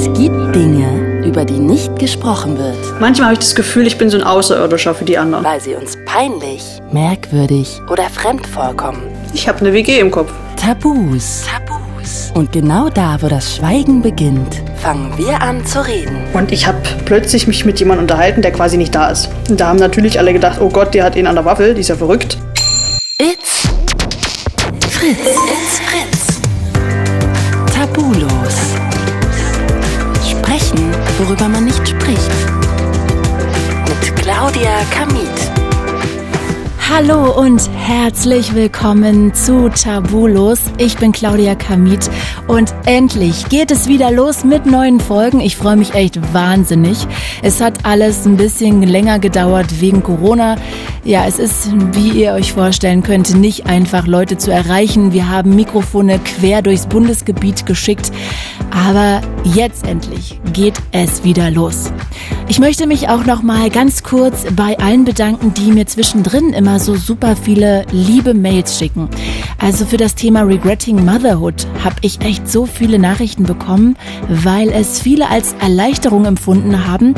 Es gibt Dinge, über die nicht gesprochen wird, Manchmal habe ich das Gefühl, ich bin so ein Außerirdischer für die anderen. weil sie uns peinlich, merkwürdig oder fremd vorkommen. Ich habe eine WG im Kopf. Tabus. Tabus. Und genau da, wo das Schweigen beginnt, fangen wir an zu reden. Und ich habe plötzlich mich mit jemandem unterhalten, der quasi nicht da ist. Und da haben natürlich alle gedacht, oh Gott, der hat ihn an der Waffel, die ist ja verrückt. Hallo und herzlich willkommen zu Tabulos. Ich bin Claudia Kamit und endlich geht es wieder los mit neuen Folgen. Ich freue mich echt wahnsinnig. Es hat alles ein bisschen länger gedauert wegen Corona. Ja, es ist, wie ihr euch vorstellen könnt, nicht einfach Leute zu erreichen. Wir haben Mikrofone quer durchs Bundesgebiet geschickt. Aber jetzt endlich geht es wieder los. Ich möchte mich auch noch mal ganz kurz bei allen bedanken, die mir zwischendrin immer so super viele liebe Mails schicken. Also für das Thema Regretting Motherhood habe ich echt so viele Nachrichten bekommen, weil es viele als Erleichterung empfunden haben,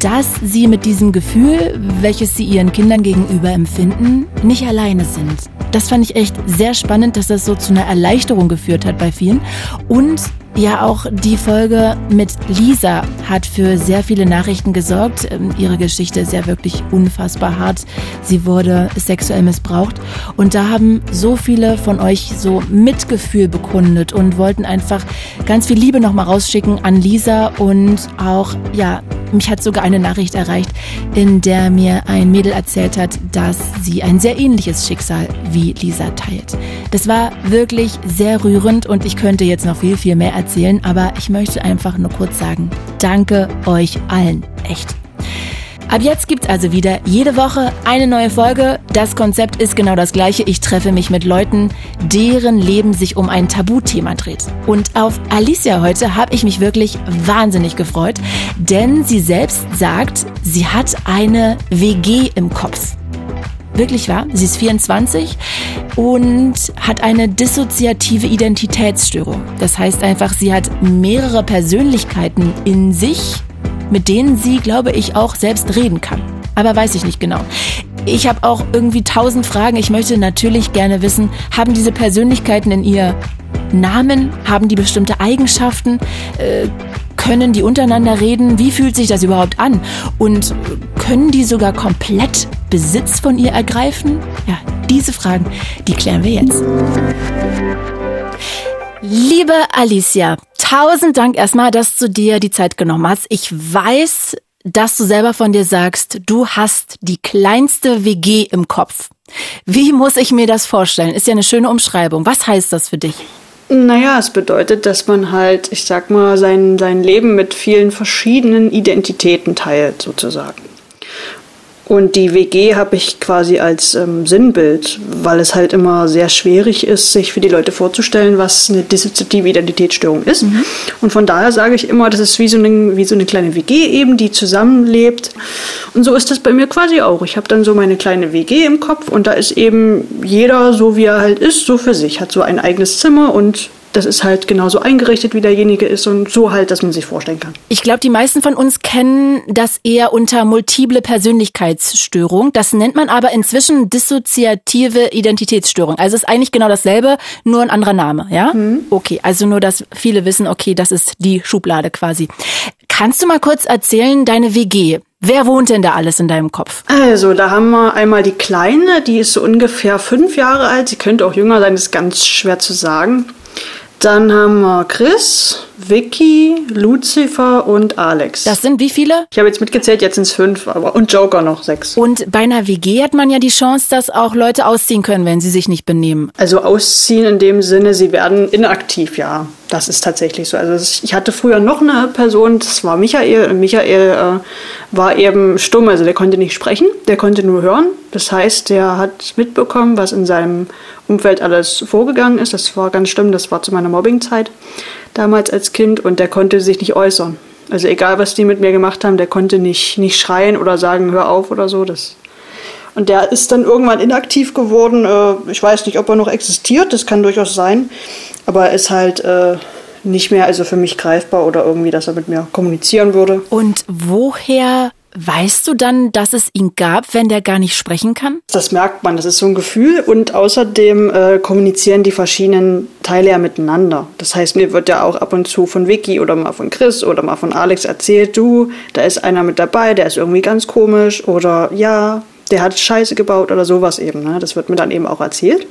dass sie mit diesem Gefühl, welches sie ihren Kindern gegenüber empfinden, nicht alleine sind. Das fand ich echt sehr spannend, dass das so zu einer Erleichterung geführt hat bei vielen. Und ja, auch die Folge mit Lisa hat für sehr viele Nachrichten gesorgt. Ähm, Ihre Geschichte ist ja wirklich unfassbar hart. Sie wurde sexuell missbraucht. Und da haben so viele von euch so Mitgefühl bekundet und wollten einfach ganz viel Liebe nochmal rausschicken an Lisa. Und auch, ja, mich hat sogar eine Nachricht erreicht, in der mir ein Mädel erzählt hat, dass sie ein sehr ähnliches Schicksal wie Lisa teilt. Das war wirklich sehr rührend und ich könnte jetzt noch viel, viel mehr erzählen, aber ich möchte einfach nur kurz sagen, danke euch allen, echt. Ab jetzt gibt's also wieder jede Woche eine neue Folge. Das Konzept ist genau das gleiche. Ich treffe mich mit Leuten, deren Leben sich um ein Tabuthema dreht. Und auf Alicia heute habe ich mich wirklich wahnsinnig gefreut, denn sie selbst sagt, sie hat eine WG im Kopf. Wirklich wahr? Sie ist 24 und hat eine dissoziative Identitätsstörung. Das heißt einfach, sie hat mehrere Persönlichkeiten in sich, mit denen sie, glaube ich, auch selbst reden kann. Aber weiß ich nicht genau. Ich habe auch irgendwie tausend Fragen. Ich möchte natürlich gerne wissen, haben diese Persönlichkeiten in ihr Namen? Haben die bestimmte Eigenschaften? Äh, können die untereinander reden? Wie fühlt sich das überhaupt an? Und können die sogar komplett Besitz von ihr ergreifen? Ja, diese Fragen, die klären wir jetzt. Liebe Alicia, tausend Dank erstmal, dass du dir die Zeit genommen hast. Ich weiß, dass du selber von dir sagst, du hast die kleinste WG im Kopf. Wie muss ich mir das vorstellen? Ist ja eine schöne Umschreibung. Was heißt das für dich? Naja, es bedeutet, dass man halt, ich sag mal, sein, sein Leben mit vielen verschiedenen Identitäten teilt, sozusagen. Und die WG habe ich quasi als ähm, Sinnbild, weil es halt immer sehr schwierig ist, sich für die Leute vorzustellen, was eine dissoziative Identitätsstörung ist. Und von daher sage ich immer, das ist wie so, eine, wie so eine kleine WG eben, die zusammenlebt. Und so ist das bei mir quasi auch. Ich habe dann so meine kleine WG im Kopf und da ist eben jeder so, wie er halt ist, so für sich, hat so ein eigenes Zimmer und das ist halt genauso eingerichtet, wie derjenige ist und so halt, dass man sich vorstellen kann. Ich glaube, die meisten von uns kennen das eher unter multiple Persönlichkeitsstörung. Das nennt man aber inzwischen dissoziative Identitätsstörung. Also ist eigentlich genau dasselbe, nur ein anderer Name, ja? Okay, also nur, dass viele wissen, okay, das ist die Schublade quasi. Kannst du mal kurz erzählen, deine WG? Wer wohnt denn da alles in deinem Kopf? Also, da haben wir einmal die Kleine, die ist so ungefähr fünf Jahre alt. Sie könnte auch jünger sein, ist ganz schwer zu sagen. Dann haben wir Chris, Vicky, Lucifer und Alex. Das sind wie viele? ich habe jetzt mitgezählt, jetzt sind es fünf, aber und Joker noch sechs. Und bei einer WG hat man ja die Chance, dass auch Leute ausziehen können, wenn sie sich nicht benehmen. Also ausziehen in dem Sinne, sie werden inaktiv, ja. Das ist tatsächlich so. Also ich hatte früher noch eine Person, das war Michael. Und Michael äh, war eben stumm, also der konnte nicht sprechen, der konnte nur hören. Das heißt, der hat mitbekommen, was in seinem Umfeld alles vorgegangen ist. Das war ganz schlimm, das war zu meiner Mobbingzeit damals als Kind und der konnte sich nicht äußern. Also egal, was die mit mir gemacht haben, der konnte nicht, nicht schreien oder sagen, hör auf oder so. Das und der ist dann irgendwann inaktiv geworden. Äh, Ich weiß nicht, ob er noch existiert, das kann durchaus sein. Aber er ist halt äh, nicht mehr also für mich greifbar oder irgendwie, dass er mit mir kommunizieren würde. Und woher Weißt du dann, dass es ihn gab, wenn der gar nicht sprechen kann? Das merkt man, das ist so ein Gefühl. Und außerdem äh, kommunizieren die verschiedenen Teile ja miteinander. Das heißt, mir wird ja auch ab und zu von Vicky oder mal von Chris oder mal von Alex erzählt, du, da ist einer mit dabei, der ist irgendwie ganz komisch oder ja, der hat Scheiße gebaut oder sowas eben. Ne? Das wird mir dann eben auch erzählt.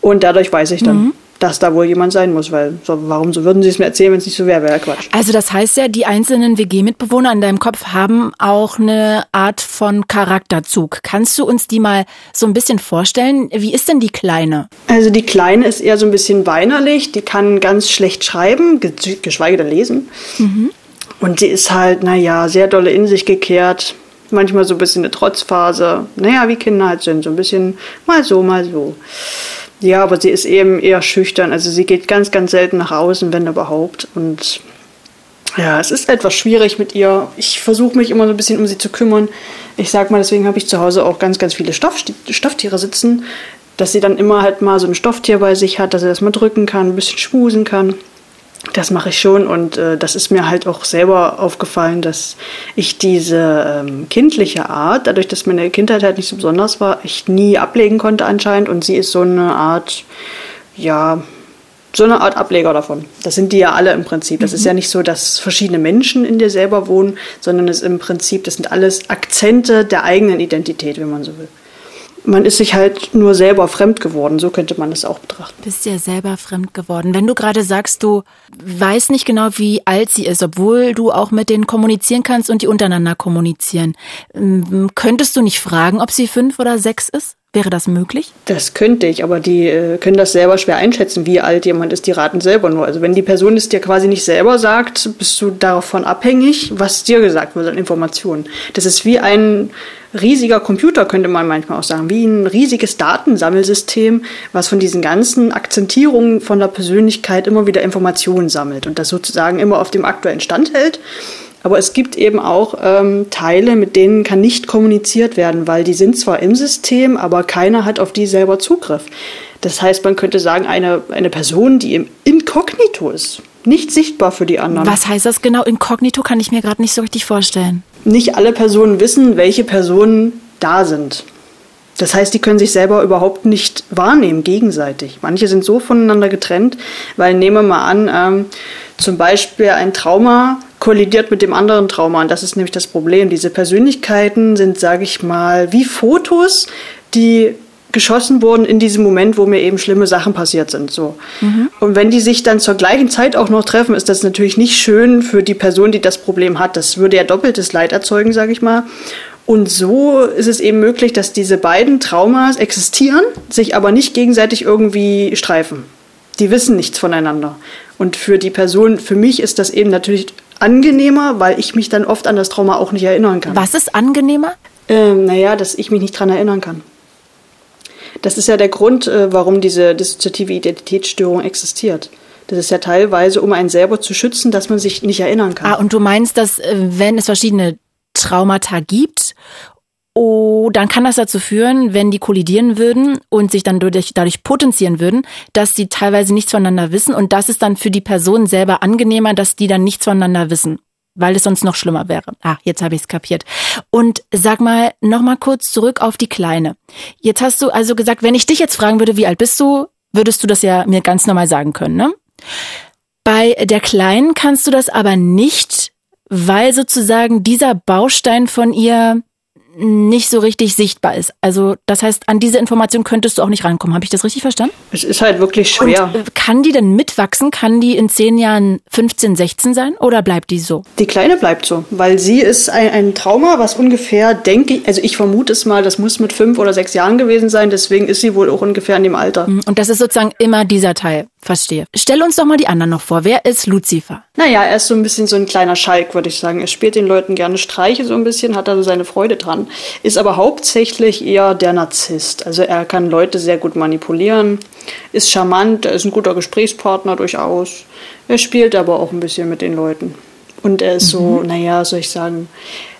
Und dadurch weiß ich dann, mhm dass da wohl jemand sein muss, weil so, warum so würden sie es mir erzählen, wenn es nicht so wäre, wäre ja Quatsch. Also das heißt ja, die einzelnen WG-Mitbewohner in deinem Kopf haben auch eine Art von Charakterzug. Kannst du uns die mal so ein bisschen vorstellen? Wie ist denn die Kleine? Also die Kleine ist eher so ein bisschen weinerlich, die kann ganz schlecht schreiben, geschweige denn lesen. Mhm. Und sie ist halt, naja, sehr dolle in sich gekehrt, manchmal so ein bisschen eine Trotzphase. Naja, wie Kinder halt sind, so ein bisschen mal so, mal so. Ja, aber sie ist eben eher schüchtern. Also sie geht ganz, ganz selten nach außen, wenn überhaupt. Und ja, es ist etwas schwierig mit ihr. Ich versuche mich immer so ein bisschen um sie zu kümmern. Ich sag mal, deswegen habe ich zu Hause auch ganz, ganz viele Stoff, Stofftiere sitzen, dass sie dann immer halt mal so ein Stofftier bei sich hat, dass sie das mal drücken kann, ein bisschen schmusen kann. Das mache ich schon und äh, das ist mir halt auch selber aufgefallen, dass ich diese ähm, kindliche Art, dadurch, dass meine Kindheit halt nicht so besonders war, ich nie ablegen konnte anscheinend und sie ist so eine Art, ja, so eine Art Ableger davon. Das sind die ja alle im Prinzip. Das mhm. ist ja nicht so, dass verschiedene Menschen in dir selber wohnen, sondern es ist im Prinzip, das sind alles Akzente der eigenen Identität, wenn man so will man ist sich halt nur selber fremd geworden, so könnte man das auch betrachten. Bist ja selber fremd geworden. Wenn du gerade sagst, du weißt nicht genau, wie alt sie ist, obwohl du auch mit denen kommunizieren kannst und die untereinander kommunizieren, ähm, könntest du nicht fragen, ob sie fünf oder sechs ist? Wäre das möglich? Das könnte ich, aber die äh, können das selber schwer einschätzen, wie alt jemand ist. Die raten selber nur. Also wenn die Person es dir quasi nicht selber sagt, bist du davon abhängig, was dir gesagt wird an Informationen. Das ist wie ein riesiger Computer, könnte man manchmal auch sagen, wie ein riesiges Datensammelsystem, was von diesen ganzen Akzentierungen von der Persönlichkeit immer wieder Informationen sammelt und das sozusagen immer auf dem aktuellen Stand hält. Aber es gibt eben auch ähm, Teile, mit denen kann nicht kommuniziert werden, weil die sind zwar im System, aber keiner hat auf die selber Zugriff. Das heißt, man könnte sagen, eine, eine Person, die im Inkognito ist, nicht sichtbar für die anderen. Was heißt das genau? Inkognito kann ich mir gerade nicht so richtig vorstellen. Nicht alle Personen wissen, welche Personen da sind. Das heißt, die können sich selber überhaupt nicht wahrnehmen, gegenseitig. Manche sind so voneinander getrennt, weil nehmen wir mal an, ähm, zum Beispiel ein Trauma kollidiert mit dem anderen Trauma. Und das ist nämlich das Problem. Diese Persönlichkeiten sind, sage ich mal, wie Fotos, die geschossen wurden in diesem Moment, wo mir eben schlimme Sachen passiert sind. So. Mhm. Und wenn die sich dann zur gleichen Zeit auch noch treffen, ist das natürlich nicht schön für die Person, die das Problem hat. Das würde ja doppeltes Leid erzeugen, sage ich mal. Und so ist es eben möglich, dass diese beiden Traumas existieren, sich aber nicht gegenseitig irgendwie streifen. Die wissen nichts voneinander. Und für die Person, für mich ist das eben natürlich angenehmer, weil ich mich dann oft an das Trauma auch nicht erinnern kann. Was ist angenehmer? Ähm, naja, dass ich mich nicht daran erinnern kann. Das ist ja der Grund, äh, warum diese dissoziative Identitätsstörung existiert. Das ist ja teilweise, um einen selber zu schützen, dass man sich nicht erinnern kann. Ah, und du meinst, dass äh, wenn es verschiedene Traumata gibt Oh, dann kann das dazu führen, wenn die kollidieren würden und sich dann dadurch, dadurch potenzieren würden, dass die teilweise nichts voneinander wissen und das ist dann für die Person selber angenehmer, dass die dann nichts voneinander wissen, weil es sonst noch schlimmer wäre. Ah, jetzt habe ich es kapiert. Und sag mal noch mal kurz zurück auf die Kleine. Jetzt hast du also gesagt, wenn ich dich jetzt fragen würde, wie alt bist du, würdest du das ja mir ganz normal sagen können, ne? Bei der Kleinen kannst du das aber nicht, weil sozusagen dieser Baustein von ihr nicht so richtig sichtbar ist. Also das heißt, an diese Information könntest du auch nicht rankommen. Habe ich das richtig verstanden? Es ist halt wirklich schwer. Und äh, kann die denn mitwachsen? Kann die in zehn Jahren 15, 16 sein oder bleibt die so? Die Kleine bleibt so, weil sie ist ein, ein Trauma, was ungefähr, denke ich, also ich vermute es mal, das muss mit fünf oder sechs Jahren gewesen sein, deswegen ist sie wohl auch ungefähr in dem Alter. Mhm. Und das ist sozusagen immer dieser Teil. Verstehe. Stell uns doch mal die anderen noch vor. Wer ist Lucifer? Naja, er ist so ein bisschen so ein kleiner Schalk, würde ich sagen. Er spielt den Leuten gerne Streiche so ein bisschen, hat also seine Freude dran. Ist aber hauptsächlich eher der Narzisst. Also er kann Leute sehr gut manipulieren, ist charmant, er ist ein guter Gesprächspartner durchaus. Er spielt aber auch ein bisschen mit den Leuten. Und er ist mhm. so, naja, soll ich sagen,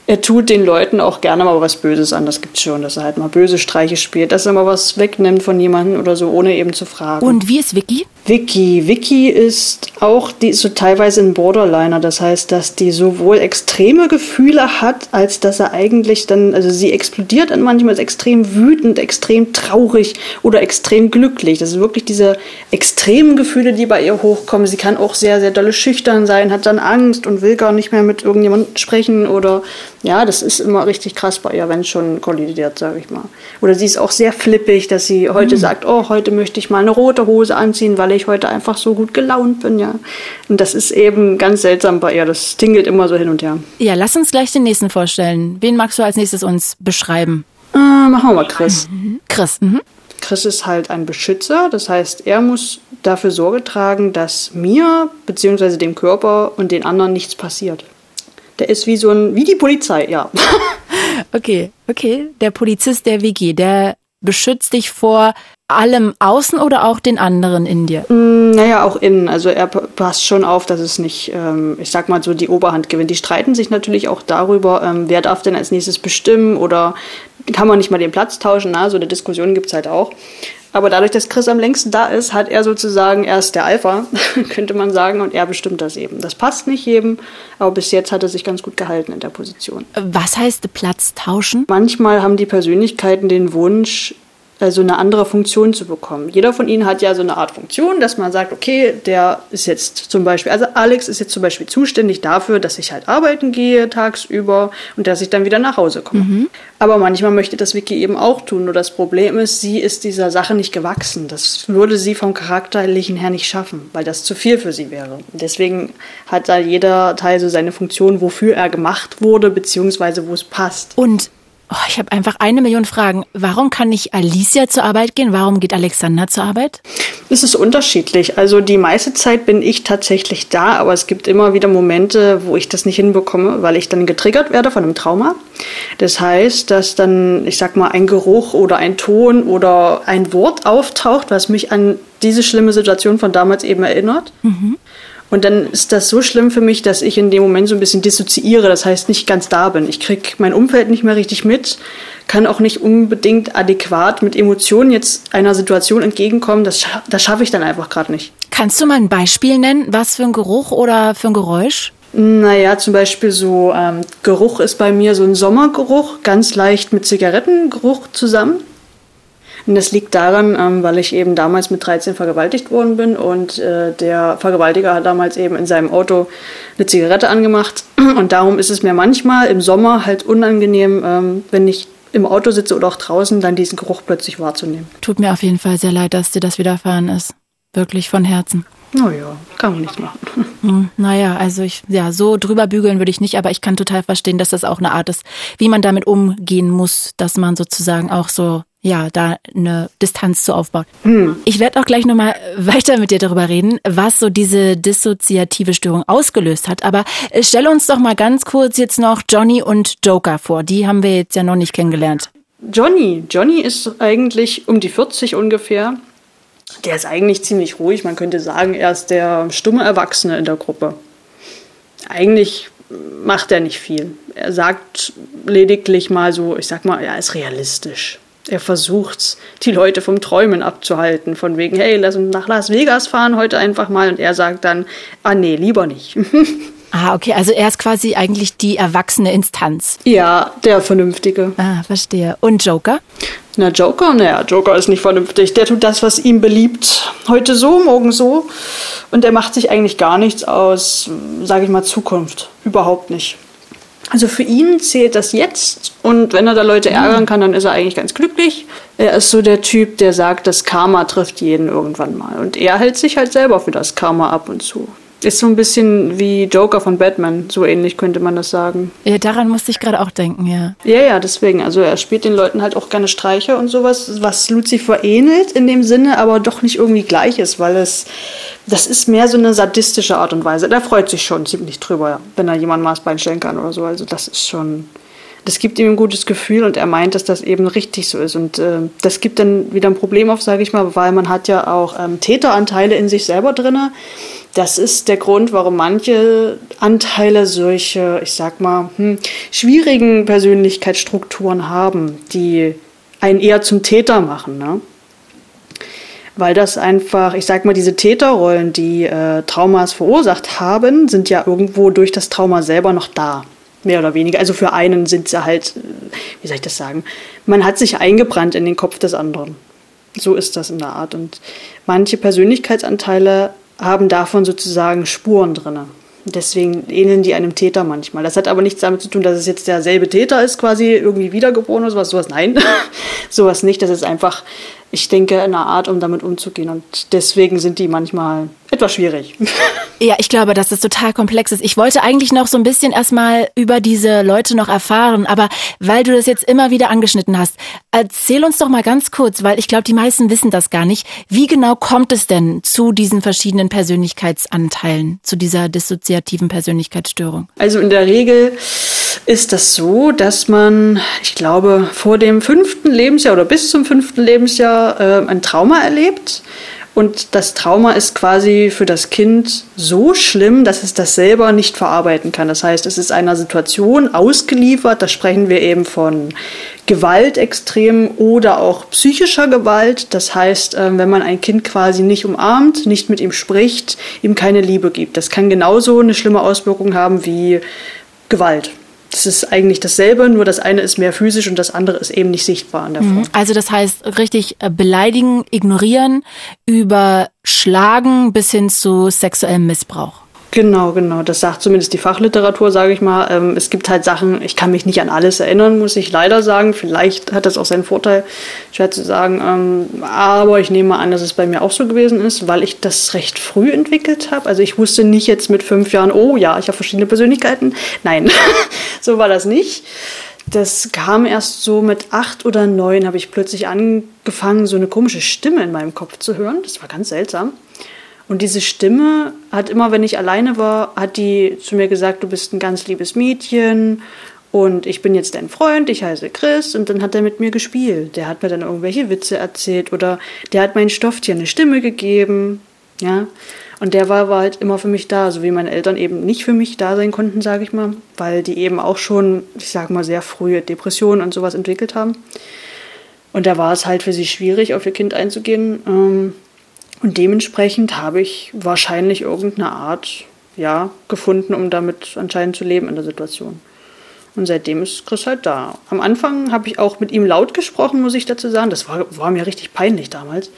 er tut den Leuten auch gerne mal was Böses an. Das gibt's schon, dass er halt mal böse Streiche spielt, dass er mal was wegnimmt von jemandem oder so, ohne eben zu fragen. Und wie ist Vicky? Vicky. Vicky ist auch, die ist so teilweise ein Borderliner. Das heißt, dass die sowohl extreme Gefühle hat, als dass er eigentlich dann, also sie explodiert dann manchmal ist extrem wütend, extrem traurig oder extrem glücklich. Das sind wirklich diese extremen Gefühle, die bei ihr hochkommen. Sie kann auch sehr, sehr dolle schüchtern sein, hat dann Angst und will gar nicht mehr mit irgendjemandem sprechen oder ja, das ist immer richtig krass bei ihr, wenn es schon kollidiert, sage ich mal. Oder sie ist auch sehr flippig, dass sie heute mhm. sagt, oh, heute möchte ich mal eine rote Hose anziehen, weil ich heute einfach so gut gelaunt bin, ja. Und das ist eben ganz seltsam bei ihr. Das tingelt immer so hin und her. Ja, lass uns gleich den nächsten vorstellen. Wen magst du als nächstes uns beschreiben? Äh, machen wir mal Chris. Mhm. Chris, mhm. Chris ist halt ein Beschützer, das heißt, er muss dafür Sorge tragen, dass mir bzw. dem Körper und den anderen nichts passiert. Der ist wie so ein, wie die Polizei, ja. okay, okay. Der Polizist der WG, der beschützt dich vor allem außen oder auch den anderen in dir? Mm, naja, auch innen. Also er passt schon auf, dass es nicht, ähm, ich sag mal so, die Oberhand gewinnt. Die streiten sich natürlich auch darüber, ähm, wer darf denn als nächstes bestimmen oder kann man nicht mal den Platz tauschen. Na, so eine Diskussion gibt es halt auch. Aber dadurch, dass Chris am längsten da ist, hat er sozusagen erst der Alpha, könnte man sagen, und er bestimmt das eben. Das passt nicht jedem, aber bis jetzt hat er sich ganz gut gehalten in der Position. Was heißt Platz tauschen? Manchmal haben die Persönlichkeiten den Wunsch, so eine andere Funktion zu bekommen. Jeder von ihnen hat ja so eine Art Funktion, dass man sagt, okay, der ist jetzt zum Beispiel, also Alex ist jetzt zum Beispiel zuständig dafür, dass ich halt arbeiten gehe tagsüber und dass ich dann wieder nach Hause komme. Mhm. Aber manchmal möchte das Vicky eben auch tun. Nur das Problem ist, sie ist dieser Sache nicht gewachsen. Das würde sie vom Charakterlichen her nicht schaffen, weil das zu viel für sie wäre. Deswegen hat da jeder Teil so seine Funktion, wofür er gemacht wurde, beziehungsweise wo es passt. Und Oh, ich habe einfach eine Million Fragen. Warum kann nicht Alicia zur Arbeit gehen? Warum geht Alexander zur Arbeit? Es ist unterschiedlich. Also die meiste Zeit bin ich tatsächlich da, aber es gibt immer wieder Momente, wo ich das nicht hinbekomme, weil ich dann getriggert werde von einem Trauma. Das heißt, dass dann, ich sag mal, ein Geruch oder ein Ton oder ein Wort auftaucht, was mich an diese schlimme Situation von damals eben erinnert. Mhm. Und dann ist das so schlimm für mich, dass ich in dem Moment so ein bisschen dissoziiere, das heißt nicht ganz da bin. Ich kriege mein Umfeld nicht mehr richtig mit, kann auch nicht unbedingt adäquat mit Emotionen jetzt einer Situation entgegenkommen. Das, das schaffe ich dann einfach gerade nicht. Kannst du mal ein Beispiel nennen? Was für ein Geruch oder für ein Geräusch? Naja, zum Beispiel so ähm, Geruch ist bei mir so ein Sommergeruch, ganz leicht mit Zigarettengeruch zusammen. Und das liegt daran, ähm, weil ich eben damals mit 13 vergewaltigt worden bin und äh, der Vergewaltiger hat damals eben in seinem Auto eine Zigarette angemacht. Und darum ist es mir manchmal im Sommer halt unangenehm, ähm, wenn ich im Auto sitze oder auch draußen, dann diesen Geruch plötzlich wahrzunehmen. Tut mir auf jeden Fall sehr leid, dass dir das widerfahren ist. Wirklich von Herzen. Naja, kann man nichts machen. Hm, naja, also ich, ja, so drüber bügeln würde ich nicht, aber ich kann total verstehen, dass das auch eine Art ist, wie man damit umgehen muss, dass man sozusagen auch so ja, da eine Distanz zu aufbaut. Hm. Ich werde auch gleich nochmal weiter mit dir darüber reden, was so diese dissoziative Störung ausgelöst hat. Aber äh, stell uns doch mal ganz kurz jetzt noch Johnny und Joker vor. Die haben wir jetzt ja noch nicht kennengelernt. Johnny. Johnny ist eigentlich um die 40 ungefähr. Der ist eigentlich ziemlich ruhig. Man könnte sagen, er ist der stumme Erwachsene in der Gruppe. Eigentlich macht er nicht viel. Er sagt lediglich mal so, ich sag mal, er ist realistisch er versucht, die Leute vom Träumen abzuhalten. Von wegen, hey, lass uns nach Las Vegas fahren heute einfach mal. Und er sagt dann, ah nee, lieber nicht. ah, okay, also er ist quasi eigentlich die erwachsene Instanz. Ja, der Vernünftige. Ah, verstehe. Und Joker? Na, Joker? Naja, Joker ist nicht vernünftig. Der tut das, was ihm beliebt. Heute so, morgen so. Und er macht sich eigentlich gar nichts aus, sage ich mal, Zukunft. Überhaupt nicht. Also für ihn zählt das jetzt und wenn er da Leute mhm. ärgern kann, dann ist er eigentlich ganz glücklich. Er ist so der Typ, der sagt, das Karma trifft jeden irgendwann mal. Und er hält sich halt selber für das Karma ab und zu. Ist so ein bisschen wie Joker von Batman, so ähnlich könnte man das sagen. Ja, daran musste ich gerade auch denken, ja. Ja, ja, deswegen. Also er spielt den Leuten halt auch gerne Streiche und sowas, was Lucifer ähnelt in dem Sinne, aber doch nicht irgendwie gleich ist, weil es, das ist mehr so eine sadistische Art und Weise. Der freut sich schon ziemlich drüber, wenn er jemanden Maßbein stellen kann oder so. Also das ist schon, das gibt ihm ein gutes Gefühl und er meint, dass das eben richtig so ist. Und äh, das gibt dann wieder ein Problem auf, sage ich mal, weil man hat ja auch ähm, Täteranteile in sich selber drinne das ist der Grund, warum manche Anteile solche, ich sag mal, hm, schwierigen Persönlichkeitsstrukturen haben, die einen eher zum Täter machen. Ne? weil das einfach, ich sag mal, diese Täterrollen, die äh, Traumas verursacht haben, sind ja irgendwo durch das Trauma selber noch da. Mehr oder weniger. Also für einen sind sie halt, äh, wie soll ich das sagen, man hat sich eingebrannt in den Kopf des anderen. So ist das in der Art. Und manche Persönlichkeitsanteile haben davon sozusagen Spuren drin. Deswegen ähneln die einem Täter manchmal. Das hat aber nichts damit zu tun, dass es jetzt derselbe Täter ist, quasi irgendwie wiedergeboren oder sowas. Sowas nein, sowas nicht. Das ist einfach ich denke, eine Art, um damit umzugehen. Und deswegen sind die manchmal etwas schwierig. Ja, ich glaube, dass das total komplex ist. Ich wollte eigentlich noch so ein bisschen erstmal über diese Leute noch erfahren, aber weil du das jetzt immer wieder angeschnitten hast, erzähl uns doch mal ganz kurz, weil ich glaube, die meisten wissen das gar nicht. Wie genau kommt es denn zu diesen verschiedenen Persönlichkeitsanteilen, zu dieser dissoziativen Persönlichkeitsstörung? Also in der Regel ist das so, dass man, ich glaube, vor dem fünften Lebensjahr oder bis zum fünften Lebensjahr äh, ein Trauma erlebt. Und das Trauma ist quasi für das Kind so schlimm, dass es das selber nicht verarbeiten kann. Das heißt, es ist einer Situation ausgeliefert. Da sprechen wir eben von Gewalt extrem oder auch psychischer Gewalt. Das heißt, äh, wenn man ein Kind quasi nicht umarmt, nicht mit ihm spricht, ihm keine Liebe gibt. Das kann genauso eine schlimme Auswirkung haben wie Gewalt. Das ist eigentlich dasselbe, nur das eine ist mehr physisch und das andere ist eben nicht sichtbar an der mhm. Form. Also das heißt richtig äh, beleidigen, ignorieren, überschlagen bis hin zu sexuellem Missbrauch. Genau, genau. Das sagt zumindest die Fachliteratur, sage ich mal. Ähm, es gibt halt Sachen, ich kann mich nicht an alles erinnern, muss ich leider sagen. Vielleicht hat das auch seinen Vorteil, schwer zu sagen. Ähm, aber ich nehme an, dass es bei mir auch so gewesen ist, weil ich das recht früh entwickelt habe. Also ich wusste nicht jetzt mit fünf Jahren, oh ja, ich habe verschiedene Persönlichkeiten. Nein, so war das nicht. Das kam erst so mit acht oder neun, habe ich plötzlich angefangen, so eine komische Stimme in meinem Kopf zu hören. Das war ganz seltsam. Und diese Stimme hat immer, wenn ich alleine war, hat die zu mir gesagt, du bist ein ganz liebes Mädchen und ich bin jetzt dein Freund, ich heiße Chris und dann hat er mit mir gespielt. Der hat mir dann irgendwelche Witze erzählt oder der hat mein Stofftier eine Stimme gegeben, ja. Und der war, war halt immer für mich da, so wie meine Eltern eben nicht für mich da sein konnten, sage ich mal, weil die eben auch schon, ich sage mal, sehr frühe Depressionen und sowas entwickelt haben. Und da war es halt für sie schwierig, auf ihr Kind einzugehen. Ähm, und dementsprechend habe ich wahrscheinlich irgendeine Art ja, gefunden, um damit anscheinend zu leben in der Situation. Und seitdem ist Chris halt da. Am Anfang habe ich auch mit ihm laut gesprochen, muss ich dazu sagen. Das war, war mir richtig peinlich damals.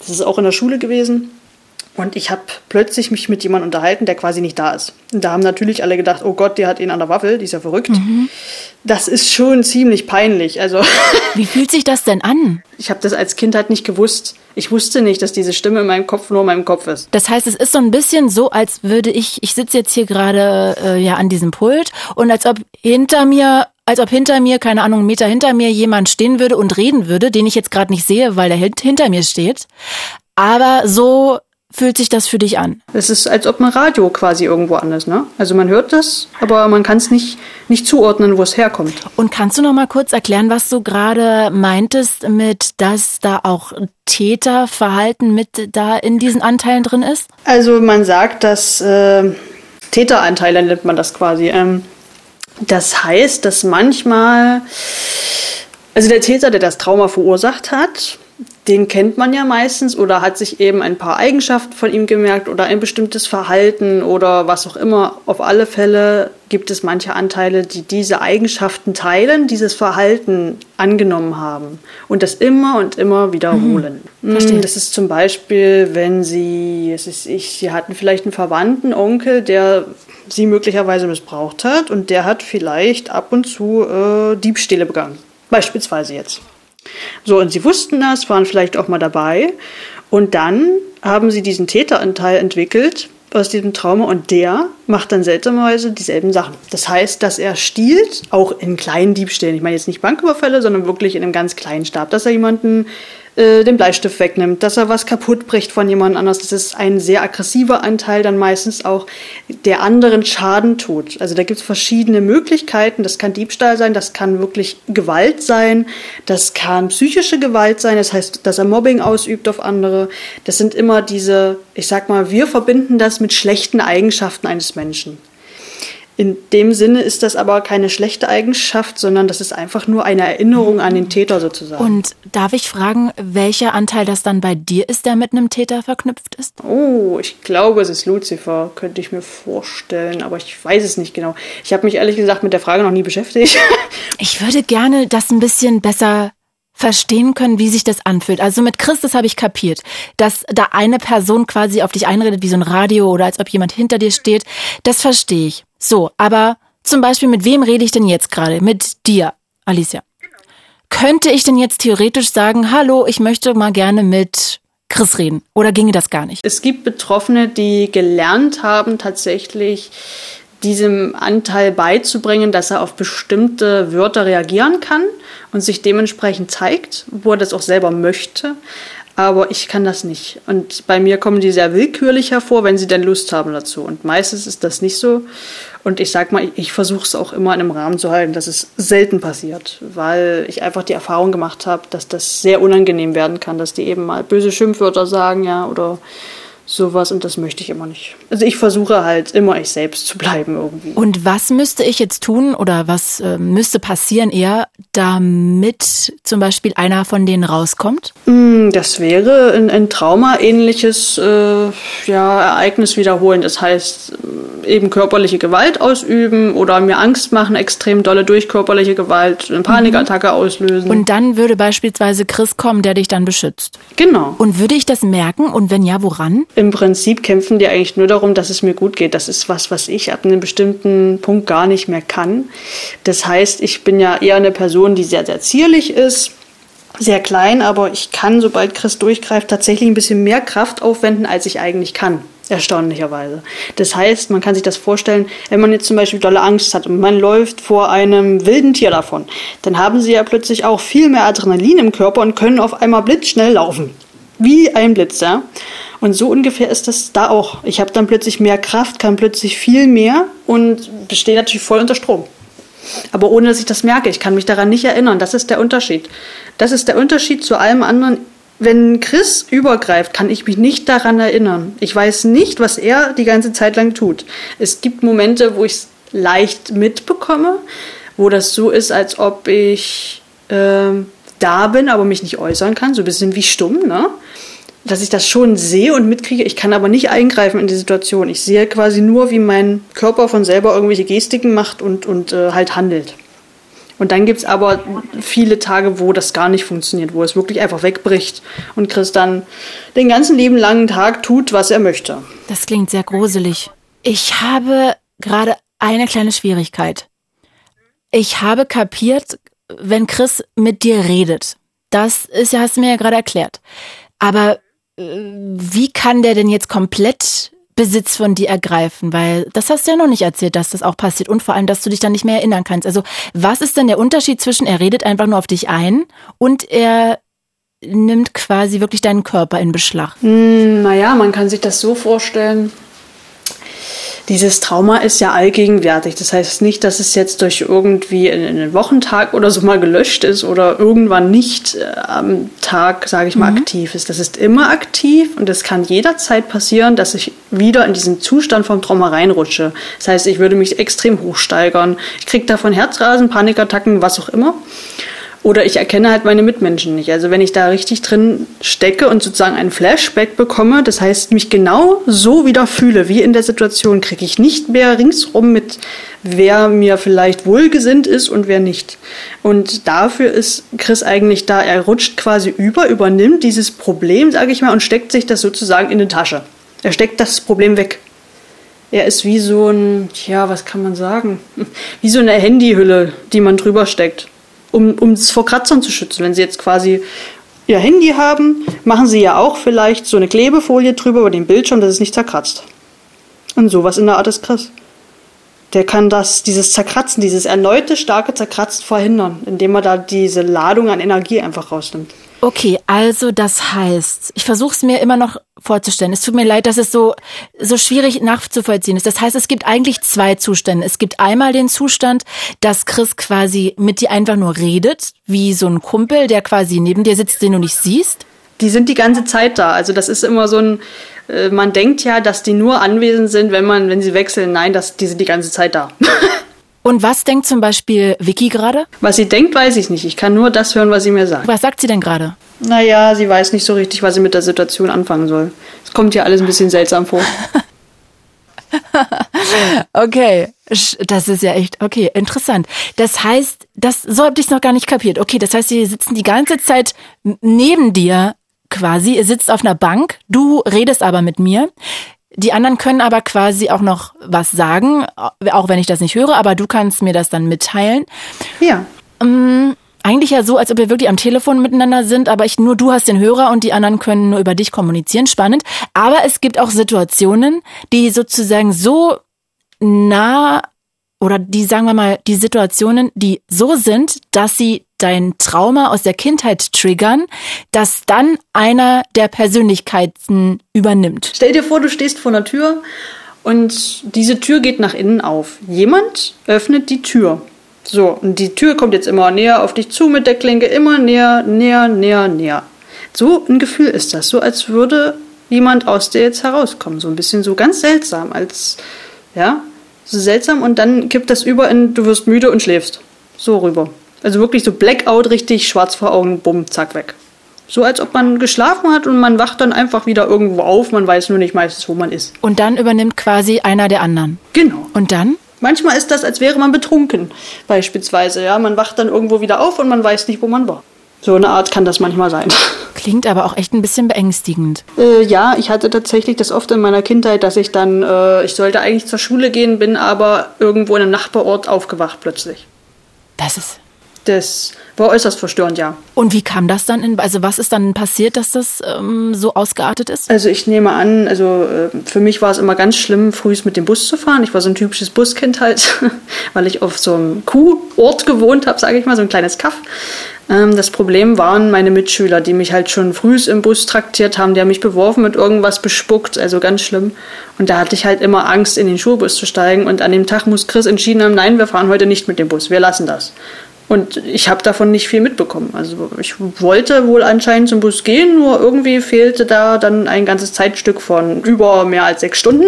Das ist auch in der Schule gewesen. Und ich habe plötzlich mich mit jemandem unterhalten, der quasi nicht da ist. Und da haben natürlich alle gedacht, oh Gott, der hat ihn an der Waffel, die ist ja verrückt. Mhm. Das ist schon ziemlich peinlich. Also Wie fühlt sich das denn an? Ich habe das als Kind halt nicht gewusst. Ich wusste nicht, dass diese Stimme in meinem Kopf nur in meinem Kopf ist. Das heißt, es ist so ein bisschen so, als würde ich, ich sitze jetzt hier gerade äh, ja an diesem Pult und als ob hinter mir als ob hinter mir, keine Ahnung, einen Meter hinter mir jemand stehen würde und reden würde, den ich jetzt gerade nicht sehe, weil er hinter mir steht. Aber so fühlt sich das für dich an? Es ist, als ob ein Radio quasi irgendwo anders, ne? Also man hört das, aber man kann es nicht, nicht zuordnen, wo es herkommt. Und kannst du noch mal kurz erklären, was du gerade meintest mit, dass da auch Täterverhalten mit da in diesen Anteilen drin ist? Also man sagt, dass äh, Täteranteile nennt man das quasi. Ähm, das heißt, dass manchmal, also der Täter, der das Trauma verursacht hat, den kennt man ja meistens oder hat sich eben ein paar Eigenschaften von ihm gemerkt oder ein bestimmtes Verhalten oder was auch immer. Auf alle Fälle gibt es manche Anteile, die diese Eigenschaften teilen, dieses Verhalten angenommen haben und das immer und immer wiederholen. Mhm. Verstehe. Das ist zum Beispiel, wenn sie, es ist ich, sie hatten vielleicht einen Verwandten, Onkel, der sie möglicherweise missbraucht hat und der hat vielleicht ab und zu äh, Diebstähle begangen. Beispielsweise jetzt. So, und sie wussten das, waren vielleicht auch mal dabei. Und dann haben sie diesen Täteranteil entwickelt aus diesem Trauma und der macht dann seltsamerweise dieselben Sachen. Das heißt, dass er stiehlt, auch in kleinen Diebstählen. Ich meine jetzt nicht Banküberfälle, sondern wirklich in einem ganz kleinen Stab, dass er jemanden äh, den Bleistift wegnimmt, dass er was kaputt bricht von jemand anders. Das ist ein sehr aggressiver Anteil, dann meistens auch der anderen Schaden tut. Also da gibt es verschiedene Möglichkeiten. Das kann Diebstahl sein, das kann wirklich Gewalt sein, das kann psychische Gewalt sein, das heißt, dass er Mobbing ausübt auf andere. Das sind immer diese, ich sag mal, wir verbinden das mit schlechten Eigenschaften eines Menschen. In dem Sinne ist das aber keine schlechte Eigenschaft, sondern das ist einfach nur eine Erinnerung an den Täter sozusagen. Und darf ich fragen, welcher Anteil das dann bei dir ist, der mit einem Täter verknüpft ist? Oh, ich glaube, es ist Lucifer, könnte ich mir vorstellen, aber ich weiß es nicht genau. Ich habe mich ehrlich gesagt mit der Frage noch nie beschäftigt. ich würde gerne das ein bisschen besser verstehen können, wie sich das anfühlt. Also mit Christus habe ich kapiert, dass da eine Person quasi auf dich einredet, wie so ein Radio oder als ob jemand hinter dir steht. Das verstehe ich. So, aber zum Beispiel, mit wem rede ich denn jetzt gerade? Mit dir, Alicia. Könnte ich denn jetzt theoretisch sagen, hallo, ich möchte mal gerne mit Chris reden? Oder ginge das gar nicht? Es gibt Betroffene, die gelernt haben, tatsächlich diesem Anteil beizubringen, dass er auf bestimmte Wörter reagieren kann und sich dementsprechend zeigt, wo er das auch selber möchte aber ich kann das nicht. Und bei mir kommen die sehr willkürlich hervor, wenn sie denn Lust haben dazu. Und meistens ist das nicht so. Und ich sag mal, ich versuche es auch immer in einem Rahmen zu halten, dass es selten passiert, weil ich einfach die Erfahrung gemacht habe, dass das sehr unangenehm werden kann, dass die eben mal böse Schimpfwörter sagen, ja, oder sowas und das möchte ich immer nicht. Also ich versuche halt immer ich selbst zu bleiben irgendwie. Und was müsste ich jetzt tun oder was äh, müsste passieren eher, damit zum Beispiel einer von denen rauskommt? Mm, das wäre ein, ein Trauma-ähnliches äh, ja, Ereignis wiederholen. Das heißt, eben körperliche Gewalt ausüben oder mir Angst machen, extrem dolle durch körperliche Gewalt, eine Panikattacke mhm. auslösen. Und dann würde beispielsweise Chris kommen, der dich dann beschützt. Genau. Und würde ich das merken? Und wenn ja, woran? Im Prinzip kämpfen die eigentlich nur darum, dass es mir gut geht. Das ist was, was ich ab einem bestimmten Punkt gar nicht mehr kann. Das heißt, ich bin ja eher eine Person, die sehr, sehr zierlich ist sehr klein, aber ich kann, sobald Chris durchgreift, tatsächlich ein bisschen mehr Kraft aufwenden, als ich eigentlich kann erstaunlicherweise. Das heißt, man kann sich das vorstellen, wenn man jetzt zum Beispiel dolle Angst hat und man läuft vor einem wilden Tier davon, dann haben sie ja plötzlich auch viel mehr Adrenalin im Körper und können auf einmal blitzschnell laufen. Wie ein Blitz, ja. Und so ungefähr ist das da auch. Ich habe dann plötzlich mehr Kraft, kann plötzlich viel mehr und stehe natürlich voll unter Strom. Aber ohne dass ich das merke, ich kann mich daran nicht erinnern. Das ist der Unterschied. Das ist der Unterschied zu allem anderen wenn Chris übergreift, kann ich mich nicht daran erinnern. Ich weiß nicht, was er die ganze Zeit lang tut. Es gibt Momente, wo ich es leicht mitbekomme, wo das so ist, als ob ich äh, da bin, aber mich nicht äußern kann, so ein bisschen wie stumm, ne? Dass ich das schon sehe und mitkriege, ich kann aber nicht eingreifen in die Situation. Ich sehe quasi nur, wie mein Körper von selber irgendwelche Gestiken macht und, und äh, halt handelt. Und dann gibt es aber viele Tage, wo das gar nicht funktioniert, wo es wirklich einfach wegbricht und Chris dann den ganzen lieben langen Tag tut, was er möchte. Das klingt sehr gruselig. Ich habe gerade eine kleine Schwierigkeit. Ich habe kapiert, wenn Chris mit dir redet. Das ist hast du mir ja gerade erklärt. Aber wie kann der denn jetzt komplett Besitz von dir ergreifen? Weil das hast du ja noch nicht erzählt, dass das auch passiert und vor allem, dass du dich dann nicht mehr erinnern kannst. Also was ist denn der Unterschied zwischen, er redet einfach nur auf dich ein und er nimmt quasi wirklich deinen Körper in Beschlag? Hm, naja, man kann sich das so vorstellen, dieses Trauma ist ja allgegenwärtig. Das heißt nicht, dass es jetzt durch irgendwie einen Wochentag oder so mal gelöscht ist oder irgendwann nicht äh, am Tag, sage ich mal, mhm. aktiv ist. Das ist immer aktiv und es kann jederzeit passieren, dass ich wieder in diesen Zustand vom Trauma reinrutsche. Das heißt, ich würde mich extrem hochsteigern. Ich kriege davon Herzrasen, Panikattacken, was auch immer. Oder ich erkenne halt meine Mitmenschen nicht. Also wenn ich da richtig drin stecke und sozusagen einen Flashback bekomme, das heißt, mich genau so wieder fühle wie in der Situation, kriege ich nicht mehr ringsrum mit, wer mir vielleicht wohlgesinnt ist und wer nicht. Und dafür ist Chris eigentlich da. Er rutscht quasi über, übernimmt dieses Problem, sage ich mal, und steckt sich das sozusagen in die Tasche. Er steckt das Problem weg. Er ist wie so ein, ja, was kann man sagen? Wie so eine Handyhülle, die man drüber steckt um, um es vor Kratzern zu schützen. Wenn Sie jetzt quasi Ihr Handy haben, machen Sie ja auch vielleicht so eine Klebefolie drüber über den Bildschirm, dass es nicht zerkratzt. Und sowas in der Art ist Chris. Der kann das, dieses Zerkratzen, dieses erneute starke Zerkratzen verhindern, indem er da diese Ladung an Energie einfach rausnimmt. Okay, also das heißt, ich versuche es mir immer noch vorzustellen. Es tut mir leid, dass es so, so schwierig nachzuvollziehen ist. Das heißt, es gibt eigentlich zwei Zustände. Es gibt einmal den Zustand, dass Chris quasi mit dir einfach nur redet, wie so ein Kumpel, der quasi neben dir sitzt, den du nicht siehst. Die sind die ganze Zeit da. Also das ist immer so ein, äh, man denkt ja, dass die nur anwesend sind, wenn man, wenn sie wechseln. Nein, dass die sind die ganze Zeit da. Und was denkt zum Beispiel Vicky gerade? Was sie denkt, weiß ich nicht. Ich kann nur das hören, was sie mir sagt. Was sagt sie denn gerade? Naja, sie weiß nicht so richtig, was sie mit der Situation anfangen soll. Es kommt ihr alles ein bisschen seltsam vor. okay, das ist ja echt, okay, interessant. Das heißt, das, so habe ich noch gar nicht kapiert. Okay, das heißt, sie sitzen die ganze Zeit neben dir quasi. Ihr sitzt auf einer Bank, du redest aber mit mir. Die anderen können aber quasi auch noch was sagen, auch wenn ich das nicht höre, aber du kannst mir das dann mitteilen. Ja. Ähm, eigentlich ja so, als ob wir wirklich am Telefon miteinander sind, aber ich nur du hast den Hörer und die anderen können nur über dich kommunizieren. Spannend. Aber es gibt auch Situationen, die sozusagen so nah oder die, sagen wir mal, die Situationen, die so sind, dass sie dein Trauma aus der Kindheit triggern, dass dann einer der Persönlichkeiten übernimmt. Stell dir vor, du stehst vor einer Tür und diese Tür geht nach innen auf. Jemand öffnet die Tür. So, und die Tür kommt jetzt immer näher auf dich zu mit der Klinke, immer näher, näher, näher, näher. So ein Gefühl ist das, so als würde jemand aus dir jetzt herauskommen. So ein bisschen so ganz seltsam, als, ja, so seltsam und dann kippt das über in, du wirst müde und schläfst. So rüber. Also wirklich so Blackout, richtig schwarz vor Augen, bumm, zack, weg. So als ob man geschlafen hat und man wacht dann einfach wieder irgendwo auf, man weiß nur nicht meistens, wo man ist. Und dann übernimmt quasi einer der anderen. Genau. Und dann? Manchmal ist das, als wäre man betrunken, beispielsweise. Ja, man wacht dann irgendwo wieder auf und man weiß nicht, wo man war. So eine Art kann das manchmal sein. Klingt aber auch echt ein bisschen beängstigend. Äh, ja, ich hatte tatsächlich das oft in meiner Kindheit, dass ich dann, äh, ich sollte eigentlich zur Schule gehen, bin aber irgendwo in einem Nachbarort aufgewacht plötzlich. Das ist das war äußerst verstörend, ja. Und wie kam das dann in, also was ist dann passiert, dass das ähm, so ausgeartet ist? Also ich nehme an, also äh, für mich war es immer ganz schlimm, früh mit dem Bus zu fahren. Ich war so ein typisches Buskind halt, weil ich auf so einem Kuhort gewohnt habe, sage ich mal, so ein kleines Kaff. Ähm, das Problem waren meine Mitschüler, die mich halt schon früh im Bus traktiert haben, die haben mich beworfen mit irgendwas bespuckt, also ganz schlimm. Und da hatte ich halt immer Angst, in den Schulbus zu steigen. Und an dem Tag muss Chris entschieden haben, nein, wir fahren heute nicht mit dem Bus, wir lassen das. Und ich habe davon nicht viel mitbekommen. Also ich wollte wohl anscheinend zum Bus gehen, nur irgendwie fehlte da dann ein ganzes Zeitstück von über mehr als sechs Stunden.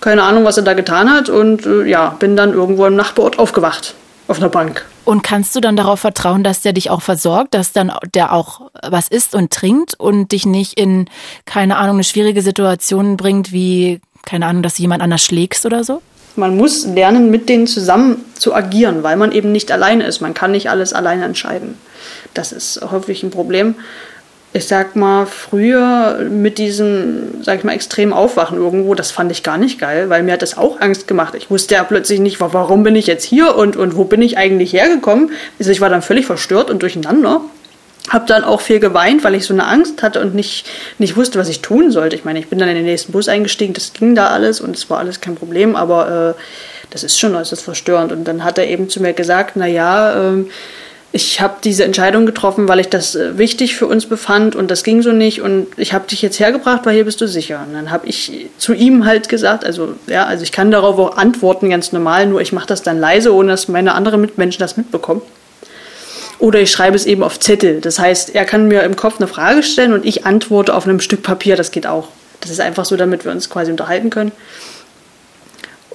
Keine Ahnung, was er da getan hat. Und äh, ja, bin dann irgendwo im Nachbarort aufgewacht. Auf einer Bank. Und kannst du dann darauf vertrauen, dass der dich auch versorgt, dass dann der auch was isst und trinkt und dich nicht in, keine Ahnung, eine schwierige Situation bringt, wie, keine Ahnung, dass du jemand anders schlägst oder so? man muss lernen, mit denen zusammen zu agieren, weil man eben nicht alleine ist. Man kann nicht alles alleine entscheiden. Das ist häufig ein Problem. Ich sag mal, früher mit diesem, sag ich mal, extrem Aufwachen irgendwo, das fand ich gar nicht geil, weil mir hat das auch Angst gemacht. Ich wusste ja plötzlich nicht, warum bin ich jetzt hier und, und wo bin ich eigentlich hergekommen. Also ich war dann völlig verstört und durcheinander. Hab dann auch viel geweint, weil ich so eine Angst hatte und nicht, nicht wusste, was ich tun sollte. Ich meine, ich bin dann in den nächsten Bus eingestiegen, das ging da alles und es war alles kein Problem, aber äh, das ist schon äußerst verstörend. Und dann hat er eben zu mir gesagt, na ja, äh, ich habe diese Entscheidung getroffen, weil ich das äh, wichtig für uns befand und das ging so nicht und ich habe dich jetzt hergebracht, weil hier bist du sicher. Und dann habe ich zu ihm halt gesagt, also ja, also ich kann darauf auch antworten ganz normal, nur ich mache das dann leise, ohne dass meine anderen Mitmenschen das mitbekommen. Oder ich schreibe es eben auf Zettel. Das heißt, er kann mir im Kopf eine Frage stellen und ich antworte auf einem Stück Papier. Das geht auch. Das ist einfach so, damit wir uns quasi unterhalten können.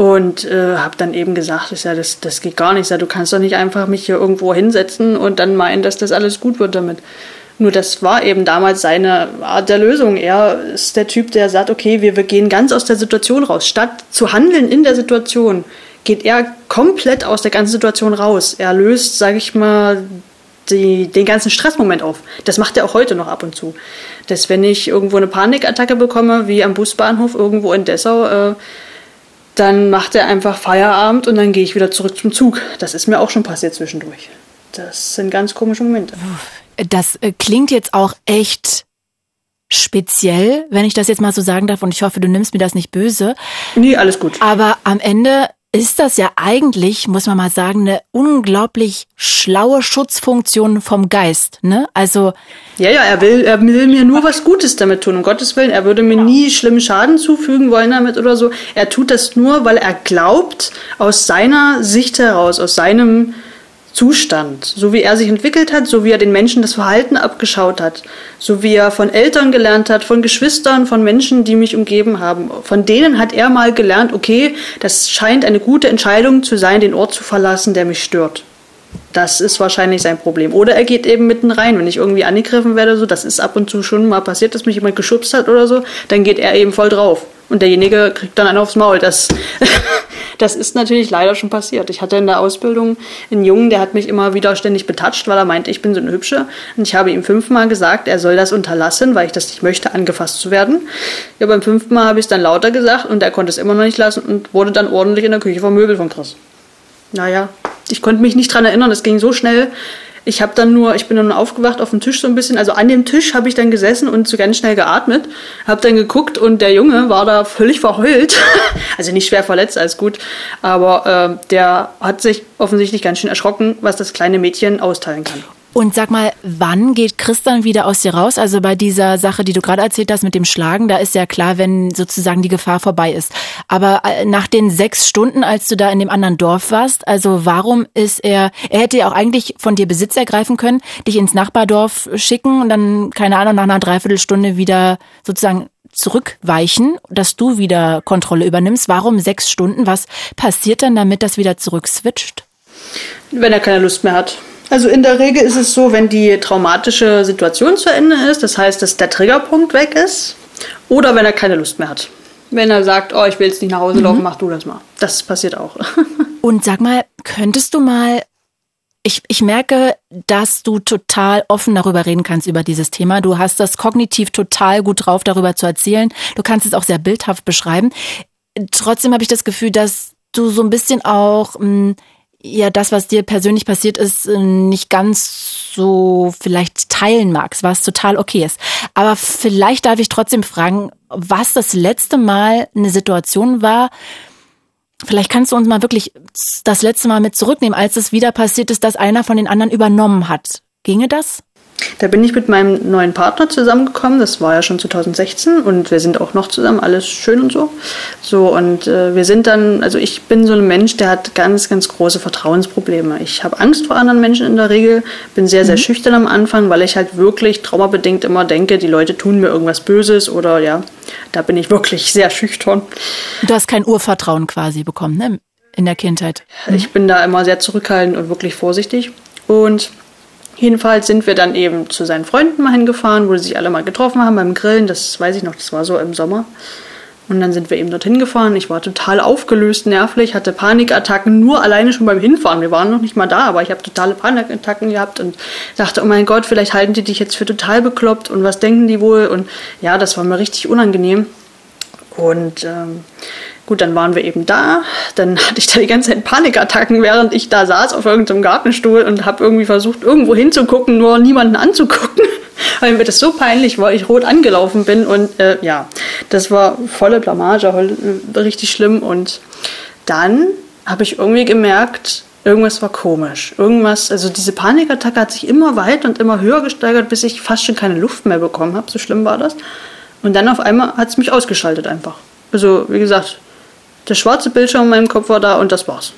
Und äh, habe dann eben gesagt, ich sag, das, das geht gar nicht. Ich du kannst doch nicht einfach mich hier irgendwo hinsetzen und dann meinen, dass das alles gut wird damit. Nur das war eben damals seine Art der Lösung. Er ist der Typ, der sagt, okay, wir, wir gehen ganz aus der Situation raus. Statt zu handeln in der Situation, geht er komplett aus der ganzen Situation raus. Er löst, sage ich mal, die, den ganzen Stressmoment auf. Das macht er auch heute noch ab und zu. Dass wenn ich irgendwo eine Panikattacke bekomme, wie am Busbahnhof irgendwo in Dessau, äh, dann macht er einfach Feierabend und dann gehe ich wieder zurück zum Zug. Das ist mir auch schon passiert zwischendurch. Das sind ganz komische Momente. Das äh, klingt jetzt auch echt speziell, wenn ich das jetzt mal so sagen darf und ich hoffe, du nimmst mir das nicht böse. Nee, alles gut. Aber am Ende ist das ja eigentlich, muss man mal sagen, eine unglaublich schlaue Schutzfunktion vom Geist, ne? Also. Ja, ja, er will, er will mir nur was Gutes damit tun, um Gottes Willen. Er würde mir nie schlimmen Schaden zufügen wollen damit oder so. Er tut das nur, weil er glaubt, aus seiner Sicht heraus, aus seinem, Zustand, so wie er sich entwickelt hat, so wie er den Menschen das Verhalten abgeschaut hat, so wie er von Eltern gelernt hat, von Geschwistern, von Menschen, die mich umgeben haben. Von denen hat er mal gelernt, okay, das scheint eine gute Entscheidung zu sein, den Ort zu verlassen, der mich stört. Das ist wahrscheinlich sein Problem. Oder er geht eben mitten rein. Wenn ich irgendwie angegriffen werde, so, das ist ab und zu schon mal passiert, dass mich jemand geschubst hat oder so, dann geht er eben voll drauf. Und derjenige kriegt dann einen aufs Maul. Das, das ist natürlich leider schon passiert. Ich hatte in der Ausbildung einen Jungen, der hat mich immer wieder ständig betatscht, weil er meinte, ich bin so eine Hübsche. Und ich habe ihm fünfmal gesagt, er soll das unterlassen, weil ich das nicht möchte, angefasst zu werden. Ja, beim fünften Mal habe ich es dann lauter gesagt und er konnte es immer noch nicht lassen und wurde dann ordentlich in der Küche vermöbelt von Chris. Naja, ich konnte mich nicht dran erinnern, es ging so schnell. Ich habe dann nur, ich bin dann aufgewacht auf dem Tisch so ein bisschen, also an dem Tisch habe ich dann gesessen und so ganz schnell geatmet, habe dann geguckt und der Junge war da völlig verheult, also nicht schwer verletzt, alles gut, aber äh, der hat sich offensichtlich ganz schön erschrocken, was das kleine Mädchen austeilen kann. Und sag mal, wann geht Chris dann wieder aus dir raus? Also bei dieser Sache, die du gerade erzählt hast mit dem Schlagen, da ist ja klar, wenn sozusagen die Gefahr vorbei ist. Aber äh, nach den sechs Stunden, als du da in dem anderen Dorf warst, also warum ist er, er hätte ja auch eigentlich von dir Besitz ergreifen können, dich ins Nachbardorf schicken und dann, keine Ahnung, nach einer Dreiviertelstunde wieder sozusagen zurückweichen, dass du wieder Kontrolle übernimmst. Warum sechs Stunden? Was passiert dann, damit das wieder zurückswitcht? Wenn er keine Lust mehr hat. Also in der Regel ist es so, wenn die traumatische Situation zu Ende ist, das heißt, dass der Triggerpunkt weg ist, oder wenn er keine Lust mehr hat. Wenn er sagt, oh, ich will jetzt nicht nach Hause mhm. laufen, mach du das mal. Das passiert auch. Und sag mal, könntest du mal ich, ich merke, dass du total offen darüber reden kannst, über dieses Thema. Du hast das kognitiv total gut drauf, darüber zu erzählen. Du kannst es auch sehr bildhaft beschreiben. Trotzdem habe ich das Gefühl, dass du so ein bisschen auch mh, hm, ja das, was dir persönlich passiert ist, äh, nicht ganz so vielleicht teilen magst, was total okay ist. Aber vielleicht darf ich trotzdem fragen, was das letzte Mal eine Situation war, Vielleicht kannst du uns mal wirklich das letzte Mal mit zurücknehmen, als es wieder passiert ist, dass einer von den anderen übernommen hat. Ginge das? Da bin ich mit meinem neuen Partner zusammengekommen. Das war ja schon 2016 und wir sind auch noch zusammen, alles schön und so. So und äh, wir sind dann, also ich bin so ein Mensch, der hat ganz, ganz große Vertrauensprobleme. Ich habe Angst vor anderen Menschen in der Regel, bin sehr, sehr mhm. schüchtern am Anfang, weil ich halt wirklich traumabedingt immer denke, die Leute tun mir irgendwas Böses oder ja, da bin ich wirklich sehr schüchtern. Du hast kein Urvertrauen quasi bekommen, ne? In der Kindheit. Mhm. Ich bin da immer sehr zurückhaltend und wirklich vorsichtig und Jedenfalls sind wir dann eben zu seinen Freunden mal hingefahren, wo sie sich alle mal getroffen haben beim Grillen. Das weiß ich noch, das war so im Sommer. Und dann sind wir eben dorthin gefahren. Ich war total aufgelöst, nervlich, hatte Panikattacken, nur alleine schon beim Hinfahren. Wir waren noch nicht mal da, aber ich habe totale Panikattacken gehabt und dachte, oh mein Gott, vielleicht halten die dich jetzt für total bekloppt und was denken die wohl? Und ja, das war mir richtig unangenehm. Und ähm, Gut, dann waren wir eben da. Dann hatte ich da die ganze Zeit Panikattacken, während ich da saß auf irgendeinem Gartenstuhl und habe irgendwie versucht, irgendwo hinzugucken, nur niemanden anzugucken, weil mir das so peinlich war, ich rot angelaufen bin. Und äh, ja, das war volle Blamage, äh, richtig schlimm. Und dann habe ich irgendwie gemerkt, irgendwas war komisch. Irgendwas, also diese Panikattacke hat sich immer weiter und immer höher gesteigert, bis ich fast schon keine Luft mehr bekommen habe. So schlimm war das. Und dann auf einmal hat es mich ausgeschaltet einfach. Also, wie gesagt, der schwarze Bildschirm in meinem Kopf war da und das war's.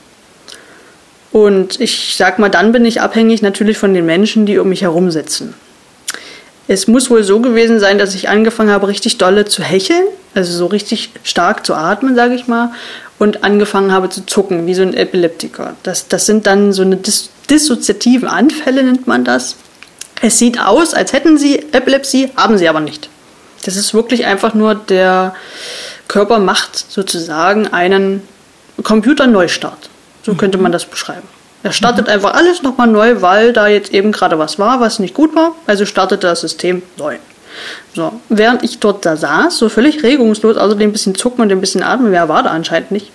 Und ich sag mal, dann bin ich abhängig natürlich von den Menschen, die um mich herum sitzen. Es muss wohl so gewesen sein, dass ich angefangen habe, richtig dolle zu hecheln, also so richtig stark zu atmen, sage ich mal, und angefangen habe zu zucken, wie so ein Epileptiker. Das, das sind dann so eine dis dissoziativen Anfälle, nennt man das. Es sieht aus, als hätten sie Epilepsie, haben sie aber nicht. Das ist wirklich einfach nur der, Körper macht sozusagen einen Computerneustart. So mhm. könnte man das beschreiben. Er startet mhm. einfach alles nochmal neu, weil da jetzt eben gerade was war, was nicht gut war. Also startete das System neu. So, während ich dort da saß, so völlig regungslos, also ein bisschen zucken und ein bisschen atmen, wer war da anscheinend nicht.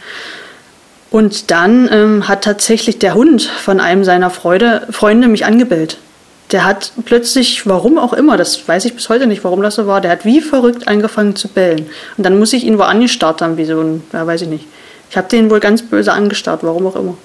Und dann ähm, hat tatsächlich der Hund von einem seiner Freude, Freunde mich angebellt der hat plötzlich, warum auch immer, das weiß ich bis heute nicht, warum das so war, der hat wie verrückt angefangen zu bellen. Und dann muss ich ihn wohl angestarrt haben, wie so ein, ja, weiß ich nicht. Ich habe den wohl ganz böse angestarrt, warum auch immer.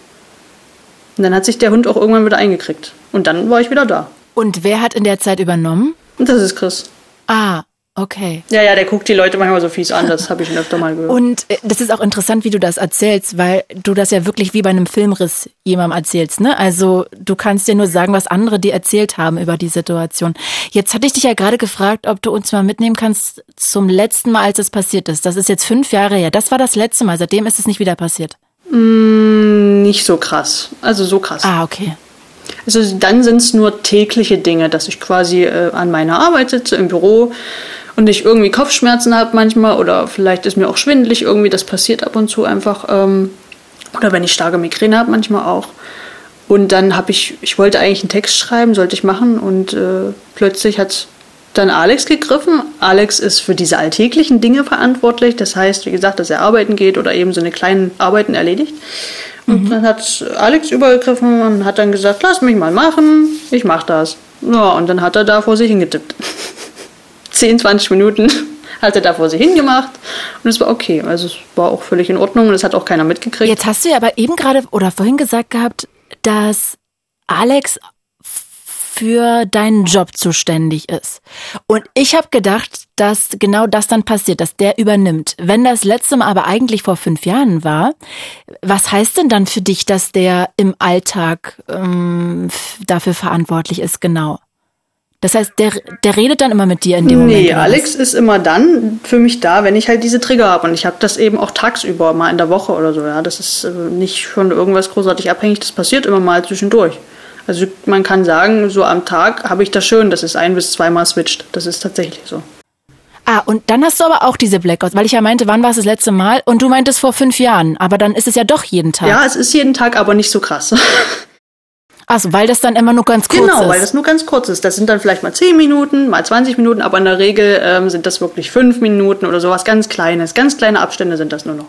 Und dann hat sich der Hund auch irgendwann wieder eingekriegt. Und dann war ich wieder da. Und wer hat in der Zeit übernommen? Und das ist Chris. Ah, Okay. Ja, ja, der guckt die Leute manchmal so fies an, das habe ich schon öfter mal gehört. Und äh, das ist auch interessant, wie du das erzählst, weil du das ja wirklich wie bei einem Filmriss jemandem erzählst, ne? Also du kannst dir nur sagen, was andere dir erzählt haben über die Situation. Jetzt hatte ich dich ja gerade gefragt, ob du uns mal mitnehmen kannst zum letzten Mal, als es passiert ist. Das ist jetzt fünf Jahre her. Das war das letzte Mal. Seitdem ist es nicht wieder passiert. Mm, nicht so krass. Also so krass. Ah, okay. Also dann sind es nur tägliche Dinge, dass ich quasi äh, an meiner Arbeit sitze im Büro und ich irgendwie Kopfschmerzen habe manchmal oder vielleicht ist mir auch schwindelig irgendwie, das passiert ab und zu einfach. Ähm, oder wenn ich starke Migräne habe, manchmal auch. Und dann habe ich, ich wollte eigentlich einen Text schreiben, sollte ich machen und äh, plötzlich hat dann Alex gegriffen. Alex ist für diese alltäglichen Dinge verantwortlich. Das heißt, wie gesagt, dass er arbeiten geht oder eben so eine kleinen Arbeiten erledigt. Und mhm. dann hat Alex übergegriffen und hat dann gesagt, lass mich mal machen, ich mach das. Ja, und dann hat er da vor sich hingetippt. 10, 20 Minuten hat er da vor sich hingemacht und es war okay. Also es war auch völlig in Ordnung und es hat auch keiner mitgekriegt. Jetzt hast du ja aber eben gerade oder vorhin gesagt gehabt, dass Alex für deinen Job zuständig ist. Und ich habe gedacht, dass genau das dann passiert, dass der übernimmt. Wenn das letzte Mal aber eigentlich vor fünf Jahren war, was heißt denn dann für dich, dass der im Alltag ähm, dafür verantwortlich ist, genau? Das heißt, der, der redet dann immer mit dir in dem Moment. Nee, Alex ist immer dann für mich da, wenn ich halt diese Trigger habe. Und ich habe das eben auch tagsüber, mal in der Woche oder so. Ja, Das ist äh, nicht von irgendwas großartig abhängig, das passiert immer mal zwischendurch. Also man kann sagen, so am Tag habe ich das schön, dass es ein bis zweimal switcht. Das ist tatsächlich so. Ah, und dann hast du aber auch diese Blackouts, weil ich ja meinte, wann war es das letzte Mal? Und du meintest vor fünf Jahren, aber dann ist es ja doch jeden Tag. Ja, es ist jeden Tag, aber nicht so krass. Achso, weil das dann immer nur ganz kurz genau, ist. Genau, weil das nur ganz kurz ist. Das sind dann vielleicht mal 10 Minuten, mal 20 Minuten, aber in der Regel ähm, sind das wirklich 5 Minuten oder sowas ganz Kleines. Ganz kleine Abstände sind das nur noch.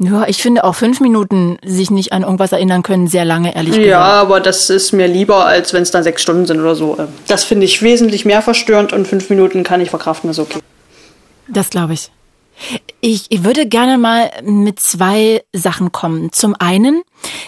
Ja, ich finde auch fünf Minuten sich nicht an irgendwas erinnern können, sehr lange, ehrlich gesagt. Ja, aber das ist mir lieber, als wenn es dann sechs Stunden sind oder so. Ähm, das finde ich wesentlich mehr verstörend und fünf Minuten kann ich verkraften, ist okay. Das glaube ich. Ich, ich würde gerne mal mit zwei Sachen kommen. Zum einen,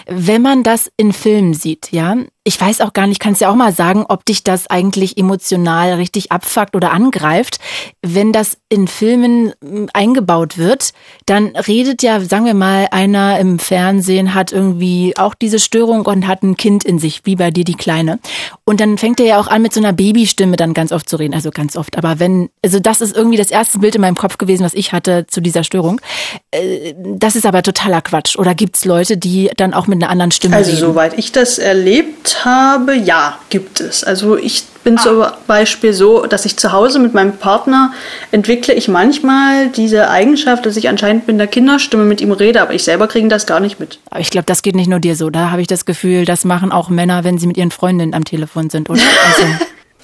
wenn man das in Filmen sieht, ja, ich weiß auch gar nicht, kannst ja auch mal sagen, ob dich das eigentlich emotional richtig abfuckt oder angreift. Wenn das in Filmen hm, eingebaut wird, dann redet ja, sagen wir mal, einer im Fernsehen hat irgendwie auch diese Störung und hat ein Kind in sich, wie bei dir die Kleine. Und dann fängt er ja auch an, mit so einer Babystimme dann ganz oft zu reden. Also ganz oft. Aber wenn, also das ist irgendwie das erste Bild in meinem Kopf gewesen, was ich hatte zu dieser Störung. Äh, das ist aber totaler Quatsch. Oder gibt's Leute, die dann auch mit einer anderen Stimme also, reden? Also soweit ich das erlebt habe, ja, gibt es. Also ich bin ah. zum Beispiel so, dass ich zu Hause mit meinem Partner entwickle ich manchmal diese Eigenschaft, dass ich anscheinend mit einer Kinderstimme mit ihm rede, aber ich selber kriege das gar nicht mit. Aber ich glaube, das geht nicht nur dir so. Da habe ich das Gefühl, das machen auch Männer, wenn sie mit ihren Freundinnen am Telefon sind, oder?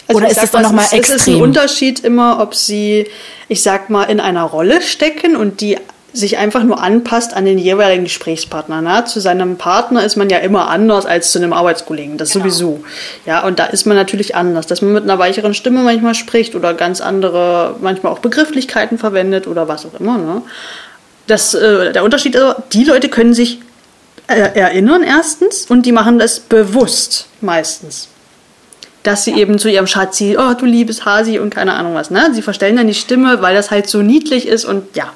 Also, also oder ist es dann nochmal extrem? Es ist ein Unterschied immer, ob sie, ich sag mal, in einer Rolle stecken und die sich einfach nur anpasst an den jeweiligen Gesprächspartner. Ne? Zu seinem Partner ist man ja immer anders als zu einem Arbeitskollegen, das genau. sowieso. Ja, und da ist man natürlich anders, dass man mit einer weicheren Stimme manchmal spricht oder ganz andere, manchmal auch Begrifflichkeiten verwendet oder was auch immer. Ne? Das, äh, der Unterschied ist, die Leute können sich äh, erinnern erstens und die machen das bewusst meistens dass sie eben zu ihrem Schatzi, oh du liebes Hasi und keine Ahnung was, ne? Sie verstellen dann die Stimme, weil das halt so niedlich ist und ja,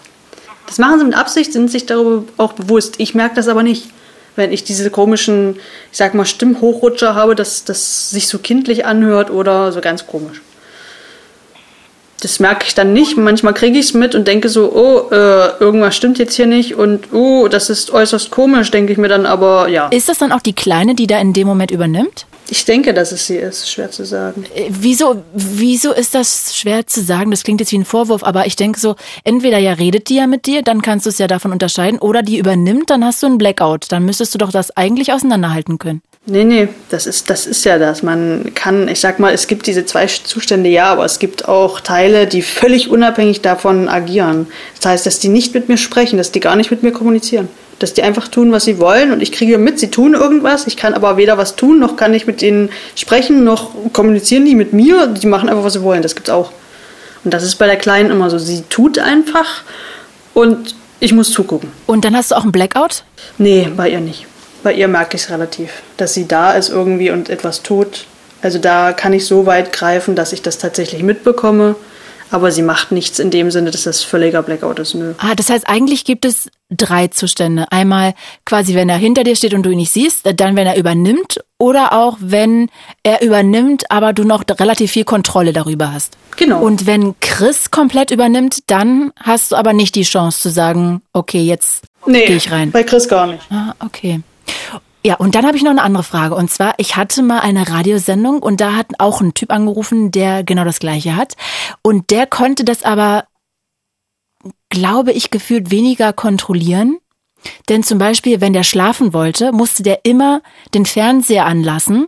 das machen sie mit Absicht, sind sich darüber auch bewusst. Ich merke das aber nicht. Wenn ich diese komischen, ich sag mal, Stimmhochrutscher habe, dass das sich so kindlich anhört oder so ganz komisch. Das merke ich dann nicht. Manchmal kriege ich es mit und denke so, oh, äh, irgendwas stimmt jetzt hier nicht und oh, das ist äußerst komisch, denke ich mir dann aber, ja. Ist das dann auch die Kleine, die da in dem Moment übernimmt? Ich denke, dass es sie ist, schwer zu sagen. Äh, wieso, wieso ist das schwer zu sagen? Das klingt jetzt wie ein Vorwurf, aber ich denke so, entweder ja redet die ja mit dir, dann kannst du es ja davon unterscheiden, oder die übernimmt, dann hast du einen Blackout. Dann müsstest du doch das eigentlich auseinanderhalten können. Nee, nee, das ist, das ist ja das. Man kann, ich sag mal, es gibt diese zwei Zustände, ja, aber es gibt auch Teile, die völlig unabhängig davon agieren. Das heißt, dass die nicht mit mir sprechen, dass die gar nicht mit mir kommunizieren dass die einfach tun, was sie wollen und ich kriege mit, sie tun irgendwas. Ich kann aber weder was tun, noch kann ich mit denen sprechen, noch kommunizieren die mit mir. Die machen einfach, was sie wollen. Das gibt's auch. Und das ist bei der Kleinen immer so. Sie tut einfach und ich muss zugucken. Und dann hast du auch einen Blackout? Nee, bei ihr nicht. Bei ihr merke ich es relativ, dass sie da ist irgendwie und etwas tut. Also da kann ich so weit greifen, dass ich das tatsächlich mitbekomme. Aber sie macht nichts in dem Sinne, dass das völliger Blackout ist. Nö. Ah, das heißt, eigentlich gibt es drei Zustände. Einmal quasi, wenn er hinter dir steht und du ihn nicht siehst, dann wenn er übernimmt oder auch wenn er übernimmt, aber du noch relativ viel Kontrolle darüber hast. Genau. Und wenn Chris komplett übernimmt, dann hast du aber nicht die Chance zu sagen, okay, jetzt nee, gehe ich rein. Bei Chris gar nicht. Ah, okay. Ja, und dann habe ich noch eine andere Frage. Und zwar, ich hatte mal eine Radiosendung und da hat auch ein Typ angerufen, der genau das gleiche hat. Und der konnte das aber, glaube ich, gefühlt weniger kontrollieren. Denn zum Beispiel, wenn der schlafen wollte, musste der immer den Fernseher anlassen,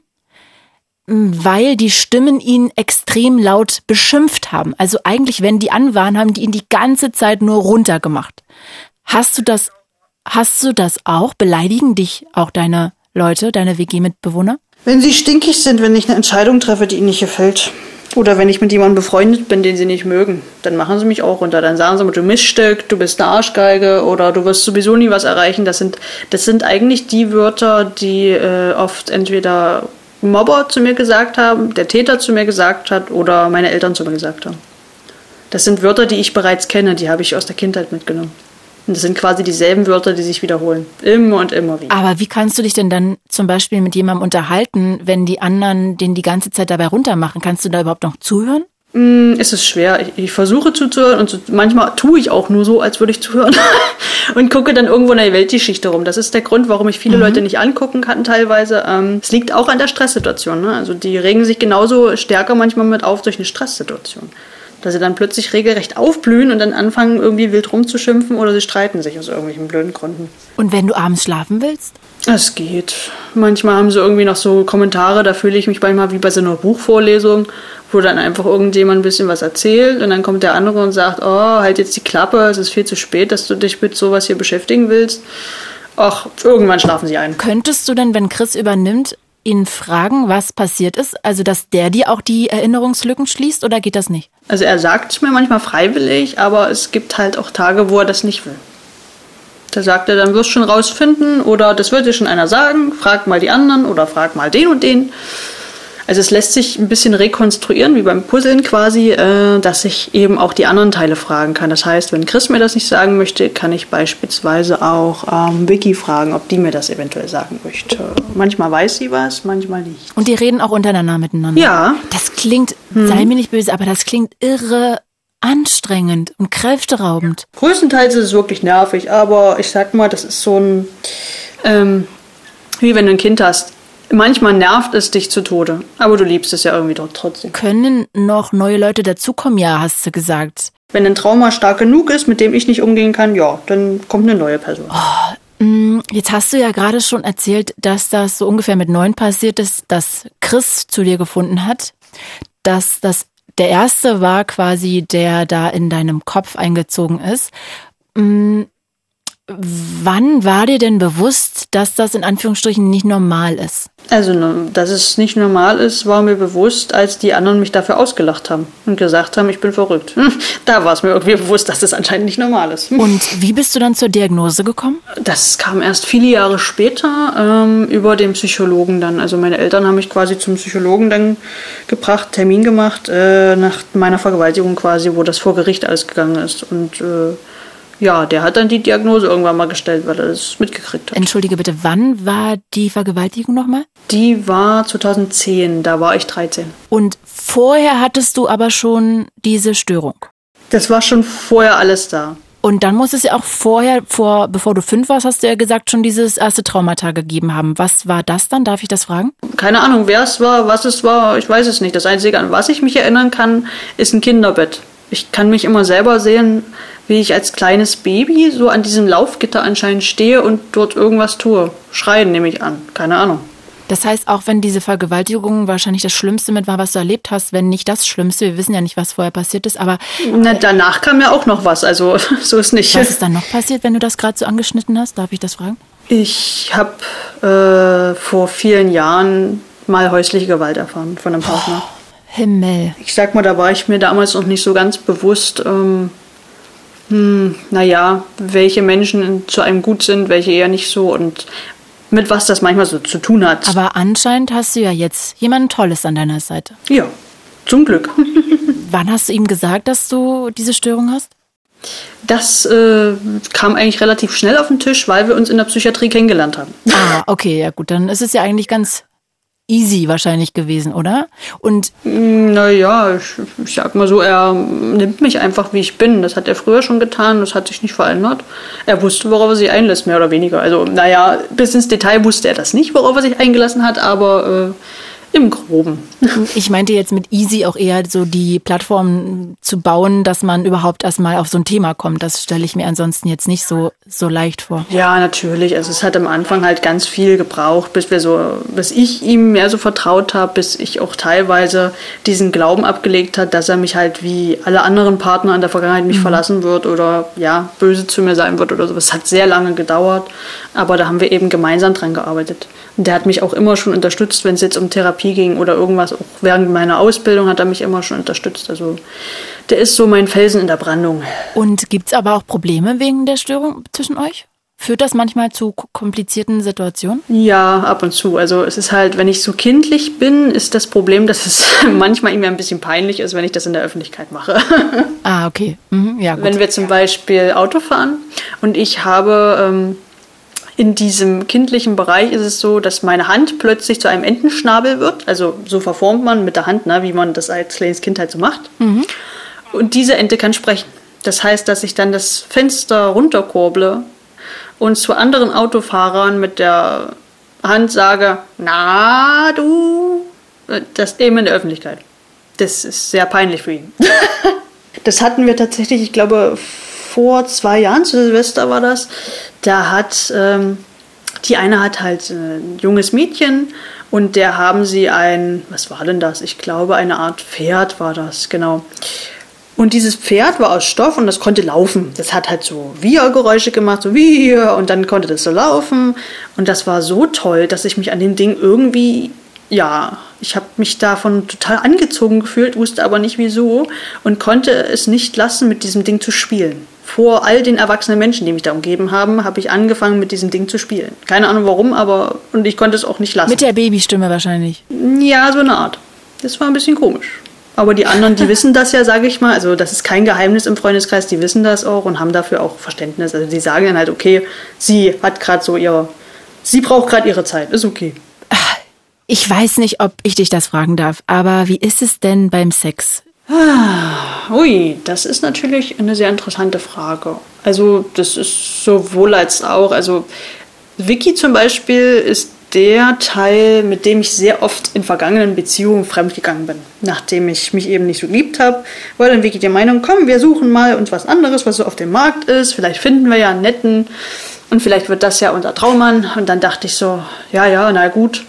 weil die Stimmen ihn extrem laut beschimpft haben. Also eigentlich, wenn die an waren, haben die ihn die ganze Zeit nur runtergemacht. Hast du das Hast du das auch? Beleidigen dich auch deine Leute, deine WG-Mitbewohner? Wenn sie stinkig sind, wenn ich eine Entscheidung treffe, die ihnen nicht gefällt. Oder wenn ich mit jemandem befreundet bin, den sie nicht mögen, dann machen sie mich auch runter. Dann sagen sie mir, du Miststück, du bist eine Arschgeige oder du wirst sowieso nie was erreichen. Das sind, das sind eigentlich die Wörter, die äh, oft entweder Mobber zu mir gesagt haben, der Täter zu mir gesagt hat oder meine Eltern zu mir gesagt haben. Das sind Wörter, die ich bereits kenne, die habe ich aus der Kindheit mitgenommen. Und das sind quasi dieselben Wörter, die sich wiederholen. Immer und immer wieder. Aber wie kannst du dich denn dann zum Beispiel mit jemandem unterhalten, wenn die anderen den die ganze Zeit dabei runtermachen? Kannst du da überhaupt noch zuhören? Mm, es ist schwer. Ich, ich versuche zuzuhören und so, manchmal tue ich auch nur so, als würde ich zuhören und gucke dann irgendwo in der Weltgeschichte rum. Das ist der Grund, warum ich viele mhm. Leute nicht angucken kann teilweise. Ähm, es liegt auch an der Stresssituation. Ne? Also die regen sich genauso stärker manchmal mit auf durch eine Stresssituation dass sie dann plötzlich regelrecht aufblühen und dann anfangen, irgendwie wild rumzuschimpfen oder sie streiten sich aus irgendwelchen blöden Gründen. Und wenn du abends schlafen willst? Es geht. Manchmal haben sie irgendwie noch so Kommentare, da fühle ich mich manchmal wie bei so einer Buchvorlesung, wo dann einfach irgendjemand ein bisschen was erzählt und dann kommt der andere und sagt, oh, halt jetzt die Klappe, es ist viel zu spät, dass du dich mit sowas hier beschäftigen willst. Ach, irgendwann schlafen sie ein. Könntest du denn, wenn Chris übernimmt, ihn fragen, was passiert ist? Also, dass der dir auch die Erinnerungslücken schließt oder geht das nicht? Also, er sagt es mir manchmal freiwillig, aber es gibt halt auch Tage, wo er das nicht will. Da sagt er, dann wirst du schon rausfinden oder das wird dir schon einer sagen, frag mal die anderen oder frag mal den und den. Also es lässt sich ein bisschen rekonstruieren, wie beim Puzzeln quasi, äh, dass ich eben auch die anderen Teile fragen kann. Das heißt, wenn Chris mir das nicht sagen möchte, kann ich beispielsweise auch ähm, Vicky fragen, ob die mir das eventuell sagen möchte. Manchmal weiß sie was, manchmal nicht. Und die reden auch untereinander miteinander. Ja. Das klingt, hm. sei mir nicht böse, aber das klingt irre anstrengend und kräfteraubend. Größtenteils ist es wirklich nervig, aber ich sag mal, das ist so ein, ähm, wie wenn du ein Kind hast manchmal nervt es dich zu Tode, aber du liebst es ja irgendwie doch trotzdem. Können noch neue Leute dazukommen? Ja, hast du gesagt. Wenn ein Trauma stark genug ist, mit dem ich nicht umgehen kann, ja, dann kommt eine neue Person. Oh, mm, jetzt hast du ja gerade schon erzählt, dass das so ungefähr mit neun passiert ist, dass Chris zu dir gefunden hat, dass das der erste war quasi, der da in deinem Kopf eingezogen ist. Wann war dir denn bewusst, dass das in Anführungsstrichen nicht normal ist? Also, dass es nicht normal ist, war mir bewusst, als die anderen mich dafür ausgelacht haben und gesagt haben, ich bin verrückt. Da war es mir irgendwie bewusst, dass das anscheinend nicht normal ist. Und wie bist du dann zur Diagnose gekommen? Das kam erst viele Jahre später ähm, über den Psychologen dann. Also meine Eltern haben mich quasi zum Psychologen dann gebracht, Termin gemacht, äh, nach meiner Vergewaltigung quasi, wo das vor Gericht alles gegangen ist. Und äh, ja, der hat dann die Diagnose irgendwann mal gestellt, weil er das mitgekriegt hat. Entschuldige bitte, wann war die Vergewaltigung nochmal? Die war 2010, da war ich 13. Und vorher hattest du aber schon diese Störung? Das war schon vorher alles da. Und dann muss es ja auch vorher, vor, bevor du fünf warst, hast du ja gesagt, schon dieses erste Traumata gegeben haben. Was war das dann? Darf ich das fragen? Keine Ahnung, wer es war, was es war, ich weiß es nicht. Das Einzige, an was ich mich erinnern kann, ist ein Kinderbett. Ich kann mich immer selber sehen, wie ich als kleines Baby so an diesem Laufgitter anscheinend stehe und dort irgendwas tue. Schreien nehme ich an. Keine Ahnung. Das heißt, auch wenn diese Vergewaltigung wahrscheinlich das Schlimmste mit war, was du erlebt hast, wenn nicht das Schlimmste, wir wissen ja nicht, was vorher passiert ist, aber. Na, danach kam ja auch noch was, also so ist nicht. Was ist dann noch passiert, wenn du das gerade so angeschnitten hast? Darf ich das fragen? Ich habe äh, vor vielen Jahren mal häusliche Gewalt erfahren von einem Partner. Oh, Himmel. Ich sag mal, da war ich mir damals noch nicht so ganz bewusst, ähm, hm, naja, welche Menschen zu einem gut sind, welche eher nicht so und mit was das manchmal so zu tun hat. Aber anscheinend hast du ja jetzt jemanden Tolles an deiner Seite. Ja, Zum Glück. Wann hast du ihm gesagt, dass du diese Störung hast? Das äh, kam eigentlich relativ schnell auf den Tisch, weil wir uns in der Psychiatrie kennengelernt haben. Ah, okay, ja gut, dann ist es ja eigentlich ganz easy wahrscheinlich gewesen, oder? Und naja, ich, ich sag mal so, er nimmt mich einfach, wie ich bin. Das hat er früher schon getan, das hat sich nicht verändert. Er wusste, worauf er sich einlässt, mehr oder weniger. Also, naja, bis ins Detail wusste er das nicht, worauf er sich eingelassen hat, aber äh, im Groben. Ich meinte jetzt mit Easy auch eher so die Plattform zu bauen, dass man überhaupt erstmal auf so ein Thema kommt. Das stelle ich mir ansonsten jetzt nicht so, so leicht vor. Ja, natürlich. Also es hat am Anfang halt ganz viel gebraucht, bis wir so, bis ich ihm mehr so vertraut habe, bis ich auch teilweise diesen Glauben abgelegt hat, dass er mich halt wie alle anderen Partner in der Vergangenheit mich mhm. verlassen wird oder ja, böse zu mir sein wird oder so. Es hat sehr lange gedauert, aber da haben wir eben gemeinsam dran gearbeitet. Und der hat mich auch immer schon unterstützt, wenn es jetzt um Therapie ging oder irgendwas. Auch während meiner Ausbildung hat er mich immer schon unterstützt. Also der ist so mein Felsen in der Brandung. Und gibt es aber auch Probleme wegen der Störung zwischen euch? Führt das manchmal zu komplizierten Situationen? Ja, ab und zu. Also es ist halt, wenn ich so kindlich bin, ist das Problem, dass es manchmal irgendwie ein bisschen peinlich ist, wenn ich das in der Öffentlichkeit mache. Ah, okay. Mhm, ja, gut. Wenn wir zum Beispiel Auto fahren und ich habe ähm, in diesem kindlichen Bereich ist es so, dass meine Hand plötzlich zu einem Entenschnabel wird. Also so verformt man mit der Hand, ne, wie man das als kleines Kind halt so macht. Mhm. Und diese Ente kann sprechen. Das heißt, dass ich dann das Fenster runterkurble und zu anderen Autofahrern mit der Hand sage, na du, das eben in der Öffentlichkeit. Das ist sehr peinlich für ihn. das hatten wir tatsächlich, ich glaube, vor zwei Jahren, zu Silvester war das, da hat ähm, die eine hat halt äh, ein junges Mädchen und der haben sie ein, was war denn das? Ich glaube, eine Art Pferd war das, genau. Und dieses Pferd war aus Stoff und das konnte laufen. Das hat halt so Wir-Geräusche gemacht, so Wir, und dann konnte das so laufen. Und das war so toll, dass ich mich an dem Ding irgendwie, ja, ich habe mich davon total angezogen gefühlt, wusste aber nicht wieso und konnte es nicht lassen, mit diesem Ding zu spielen vor all den erwachsenen Menschen, die mich da umgeben haben, habe ich angefangen, mit diesem Ding zu spielen. Keine Ahnung warum, aber und ich konnte es auch nicht lassen. Mit der Babystimme wahrscheinlich. Ja, so eine Art. Das war ein bisschen komisch. Aber die anderen, die wissen das ja, sage ich mal. Also das ist kein Geheimnis im Freundeskreis, die wissen das auch und haben dafür auch Verständnis. Also die sagen dann halt, okay, sie hat gerade so ihre, sie braucht gerade ihre Zeit, ist okay. Ich weiß nicht, ob ich dich das fragen darf, aber wie ist es denn beim Sex? Ah, ui, das ist natürlich eine sehr interessante Frage. Also das ist sowohl als auch. Also Vicky zum Beispiel ist der Teil, mit dem ich sehr oft in vergangenen Beziehungen fremdgegangen bin, nachdem ich mich eben nicht so geliebt habe, war dann Vicky der Meinung, komm, wir suchen mal uns was anderes, was so auf dem Markt ist, vielleicht finden wir ja einen netten und vielleicht wird das ja unser Traummann. Und dann dachte ich so, ja, ja, na gut,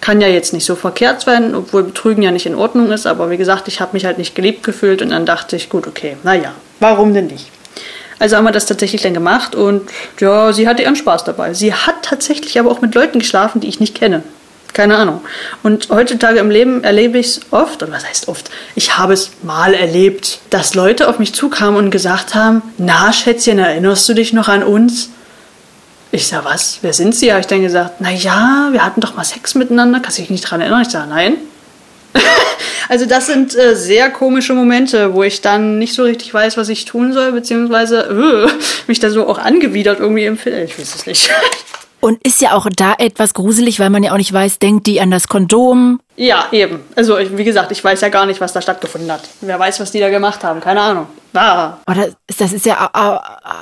kann ja jetzt nicht so verkehrt sein, obwohl Betrügen ja nicht in Ordnung ist. Aber wie gesagt, ich habe mich halt nicht geliebt gefühlt und dann dachte ich, gut, okay, naja, warum denn nicht? Also haben wir das tatsächlich dann gemacht und ja, sie hatte ihren Spaß dabei. Sie hat tatsächlich aber auch mit Leuten geschlafen, die ich nicht kenne. Keine Ahnung. Und heutzutage im Leben erlebe ich es oft, oder was heißt oft? Ich habe es mal erlebt, dass Leute auf mich zukamen und gesagt haben, na Schätzchen, erinnerst du dich noch an uns? Ich sag, was? Wer sind Sie? Habe ich dann gesagt, na ja, wir hatten doch mal Sex miteinander. Kannst du dich nicht dran erinnern? Ich sage, nein. also das sind äh, sehr komische Momente, wo ich dann nicht so richtig weiß, was ich tun soll, beziehungsweise äh, mich da so auch angewidert irgendwie empfinde. Ich weiß es nicht. Und ist ja auch da etwas gruselig, weil man ja auch nicht weiß, denkt die an das Kondom? Ja, eben. Also, wie gesagt, ich weiß ja gar nicht, was da stattgefunden hat. Wer weiß, was die da gemacht haben. Keine Ahnung. Ah. Oder das ist ja,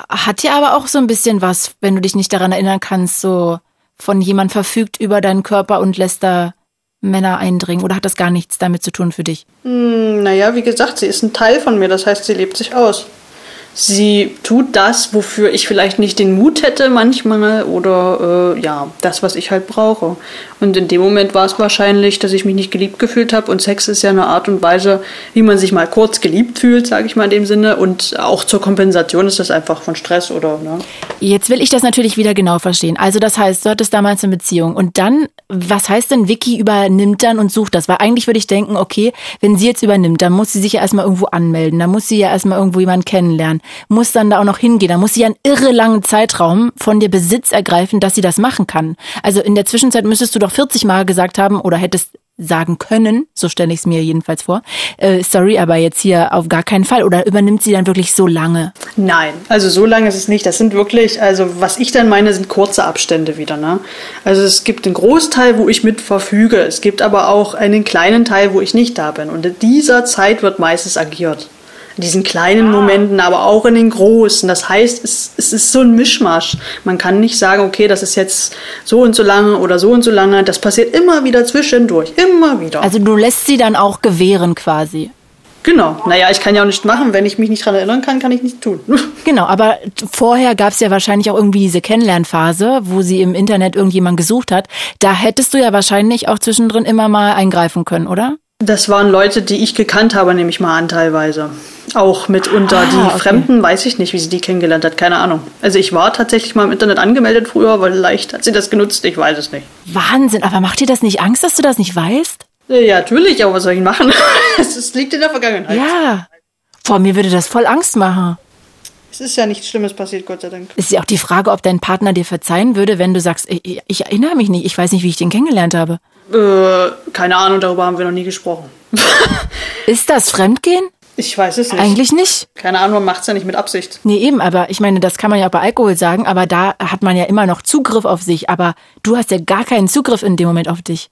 hat ja aber auch so ein bisschen was, wenn du dich nicht daran erinnern kannst, so von jemand verfügt über deinen Körper und lässt da Männer eindringen. Oder hat das gar nichts damit zu tun für dich? Hm, naja, wie gesagt, sie ist ein Teil von mir. Das heißt, sie lebt sich aus sie tut das, wofür ich vielleicht nicht den Mut hätte manchmal oder äh, ja, das, was ich halt brauche. Und in dem Moment war es wahrscheinlich, dass ich mich nicht geliebt gefühlt habe und Sex ist ja eine Art und Weise, wie man sich mal kurz geliebt fühlt, sage ich mal in dem Sinne und auch zur Kompensation ist das einfach von Stress oder ne? Jetzt will ich das natürlich wieder genau verstehen. Also das heißt, du hattest damals eine Beziehung und dann, was heißt denn, Vicky übernimmt dann und sucht das? Weil eigentlich würde ich denken, okay, wenn sie jetzt übernimmt, dann muss sie sich ja erstmal irgendwo anmelden, dann muss sie ja erstmal irgendwo jemanden kennenlernen muss dann da auch noch hingehen. Da muss sie einen irre langen Zeitraum von dir Besitz ergreifen, dass sie das machen kann. Also in der Zwischenzeit müsstest du doch 40 Mal gesagt haben oder hättest sagen können, so stelle ich es mir jedenfalls vor. Äh, sorry, aber jetzt hier auf gar keinen Fall. Oder übernimmt sie dann wirklich so lange? Nein, also so lange ist es nicht. Das sind wirklich, also was ich dann meine, sind kurze Abstände wieder. Ne? Also es gibt einen Großteil, wo ich mit verfüge. Es gibt aber auch einen kleinen Teil, wo ich nicht da bin. Und in dieser Zeit wird meistens agiert. In diesen kleinen Momenten, aber auch in den großen. Das heißt, es, es ist so ein Mischmasch. Man kann nicht sagen, okay, das ist jetzt so und so lange oder so und so lange. Das passiert immer wieder zwischendurch, immer wieder. Also du lässt sie dann auch gewähren quasi. Genau. Naja, ich kann ja auch nicht machen. Wenn ich mich nicht daran erinnern kann, kann ich nichts tun. Genau, aber vorher gab es ja wahrscheinlich auch irgendwie diese Kennenlernphase, wo sie im Internet irgendjemand gesucht hat. Da hättest du ja wahrscheinlich auch zwischendrin immer mal eingreifen können, oder? Das waren Leute, die ich gekannt habe, nehme ich mal an, teilweise. Auch mitunter. Ah, die okay. Fremden weiß ich nicht, wie sie die kennengelernt hat. Keine Ahnung. Also ich war tatsächlich mal im Internet angemeldet früher, weil vielleicht hat sie das genutzt. Ich weiß es nicht. Wahnsinn. Aber macht dir das nicht Angst, dass du das nicht weißt? Ja, natürlich. Aber was soll ich machen? es liegt in der Vergangenheit. Ja. Vor mir würde das voll Angst machen. Es ist ja nichts Schlimmes passiert, Gott sei Dank. ist ja auch die Frage, ob dein Partner dir verzeihen würde, wenn du sagst, ich, ich erinnere mich nicht, ich weiß nicht, wie ich den kennengelernt habe. Äh, keine Ahnung, darüber haben wir noch nie gesprochen. ist das Fremdgehen? Ich weiß es nicht. Eigentlich nicht. Keine Ahnung, man macht es ja nicht mit Absicht. Nee, eben, aber ich meine, das kann man ja auch bei Alkohol sagen, aber da hat man ja immer noch Zugriff auf sich, aber du hast ja gar keinen Zugriff in dem Moment auf dich.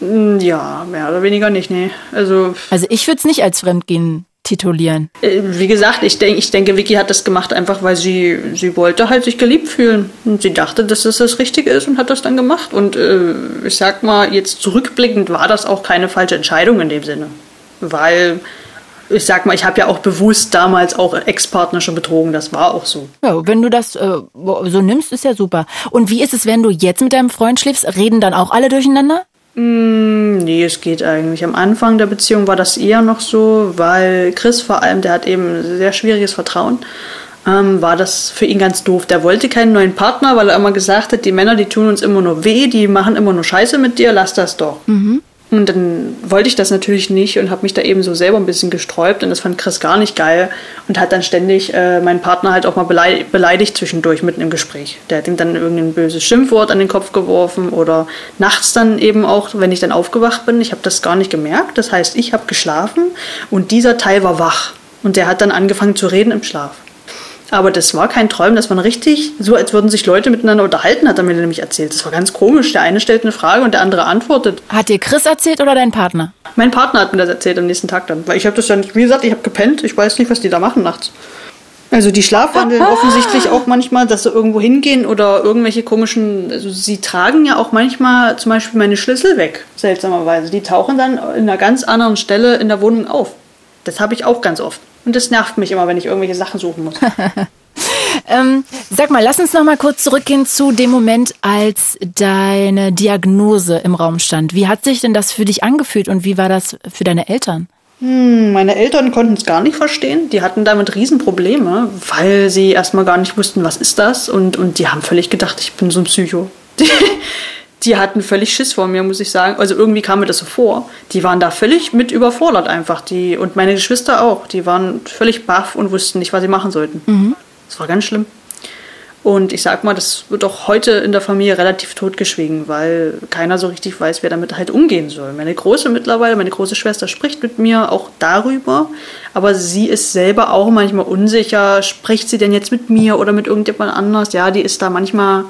Ja, mehr oder weniger nicht, nee. Also, also ich würde es nicht als Fremdgehen titulieren. Äh, wie gesagt, ich, denk, ich denke, Vicky hat das gemacht einfach, weil sie, sie wollte halt sich geliebt fühlen. Und sie dachte, dass das das Richtige ist und hat das dann gemacht. Und äh, ich sag mal, jetzt zurückblickend war das auch keine falsche Entscheidung in dem Sinne. Weil, ich sag mal, ich habe ja auch bewusst damals auch Ex-Partner schon betrogen. Das war auch so. Ja, wenn du das äh, so nimmst, ist ja super. Und wie ist es, wenn du jetzt mit deinem Freund schläfst? Reden dann auch alle durcheinander? Mm, nee, es geht eigentlich. Am Anfang der Beziehung war das eher noch so, weil Chris vor allem, der hat eben sehr schwieriges Vertrauen, ähm, war das für ihn ganz doof. Der wollte keinen neuen Partner, weil er immer gesagt hat, die Männer, die tun uns immer nur weh, die machen immer nur Scheiße mit dir, lass das doch. Mhm. Und dann wollte ich das natürlich nicht und habe mich da eben so selber ein bisschen gesträubt und das fand Chris gar nicht geil und hat dann ständig äh, meinen Partner halt auch mal beleidigt zwischendurch mitten im Gespräch. Der hat ihm dann irgendein böses Schimpfwort an den Kopf geworfen oder nachts dann eben auch, wenn ich dann aufgewacht bin, ich habe das gar nicht gemerkt. Das heißt, ich habe geschlafen und dieser Teil war wach und der hat dann angefangen zu reden im Schlaf. Aber das war kein Träumen, das war richtig, so als würden sich Leute miteinander unterhalten, hat er mir nämlich erzählt. Das war ganz komisch. Der eine stellt eine Frage und der andere antwortet. Hat dir Chris erzählt oder dein Partner? Mein Partner hat mir das erzählt am nächsten Tag dann. Weil ich habe das dann, wie gesagt, ich habe gepennt. Ich weiß nicht, was die da machen nachts. Also die schlafwandeln offensichtlich auch manchmal, dass sie irgendwo hingehen oder irgendwelche komischen, also sie tragen ja auch manchmal zum Beispiel meine Schlüssel weg, seltsamerweise. Die tauchen dann in einer ganz anderen Stelle in der Wohnung auf. Das habe ich auch ganz oft. Und das nervt mich immer, wenn ich irgendwelche Sachen suchen muss. ähm, sag mal, lass uns noch mal kurz zurückgehen zu dem Moment, als deine Diagnose im Raum stand. Wie hat sich denn das für dich angefühlt und wie war das für deine Eltern? Hm, meine Eltern konnten es gar nicht verstehen. Die hatten damit Riesenprobleme, weil sie erstmal gar nicht wussten, was ist das. Und, und die haben völlig gedacht, ich bin so ein Psycho. die hatten völlig Schiss vor mir, muss ich sagen. Also irgendwie kam mir das so vor. Die waren da völlig mit überfordert einfach. Die, und meine Geschwister auch. Die waren völlig baff und wussten nicht, was sie machen sollten. Mhm. Das war ganz schlimm. Und ich sag mal, das wird auch heute in der Familie relativ totgeschwiegen, weil keiner so richtig weiß, wer damit halt umgehen soll. Meine große mittlerweile, meine große Schwester spricht mit mir auch darüber, aber sie ist selber auch manchmal unsicher. Spricht sie denn jetzt mit mir oder mit irgendjemand anders? Ja, die ist da manchmal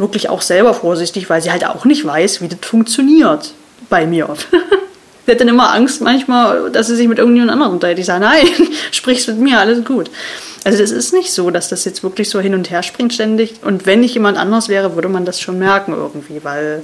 wirklich auch selber vorsichtig, weil sie halt auch nicht weiß, wie das funktioniert bei mir. sie hat dann immer Angst manchmal, dass sie sich mit irgendjemand anderem unterhält. Ich sage, nein, sprichst mit mir, alles gut. Also es ist nicht so, dass das jetzt wirklich so hin und her springt ständig. Und wenn ich jemand anders wäre, würde man das schon merken irgendwie, weil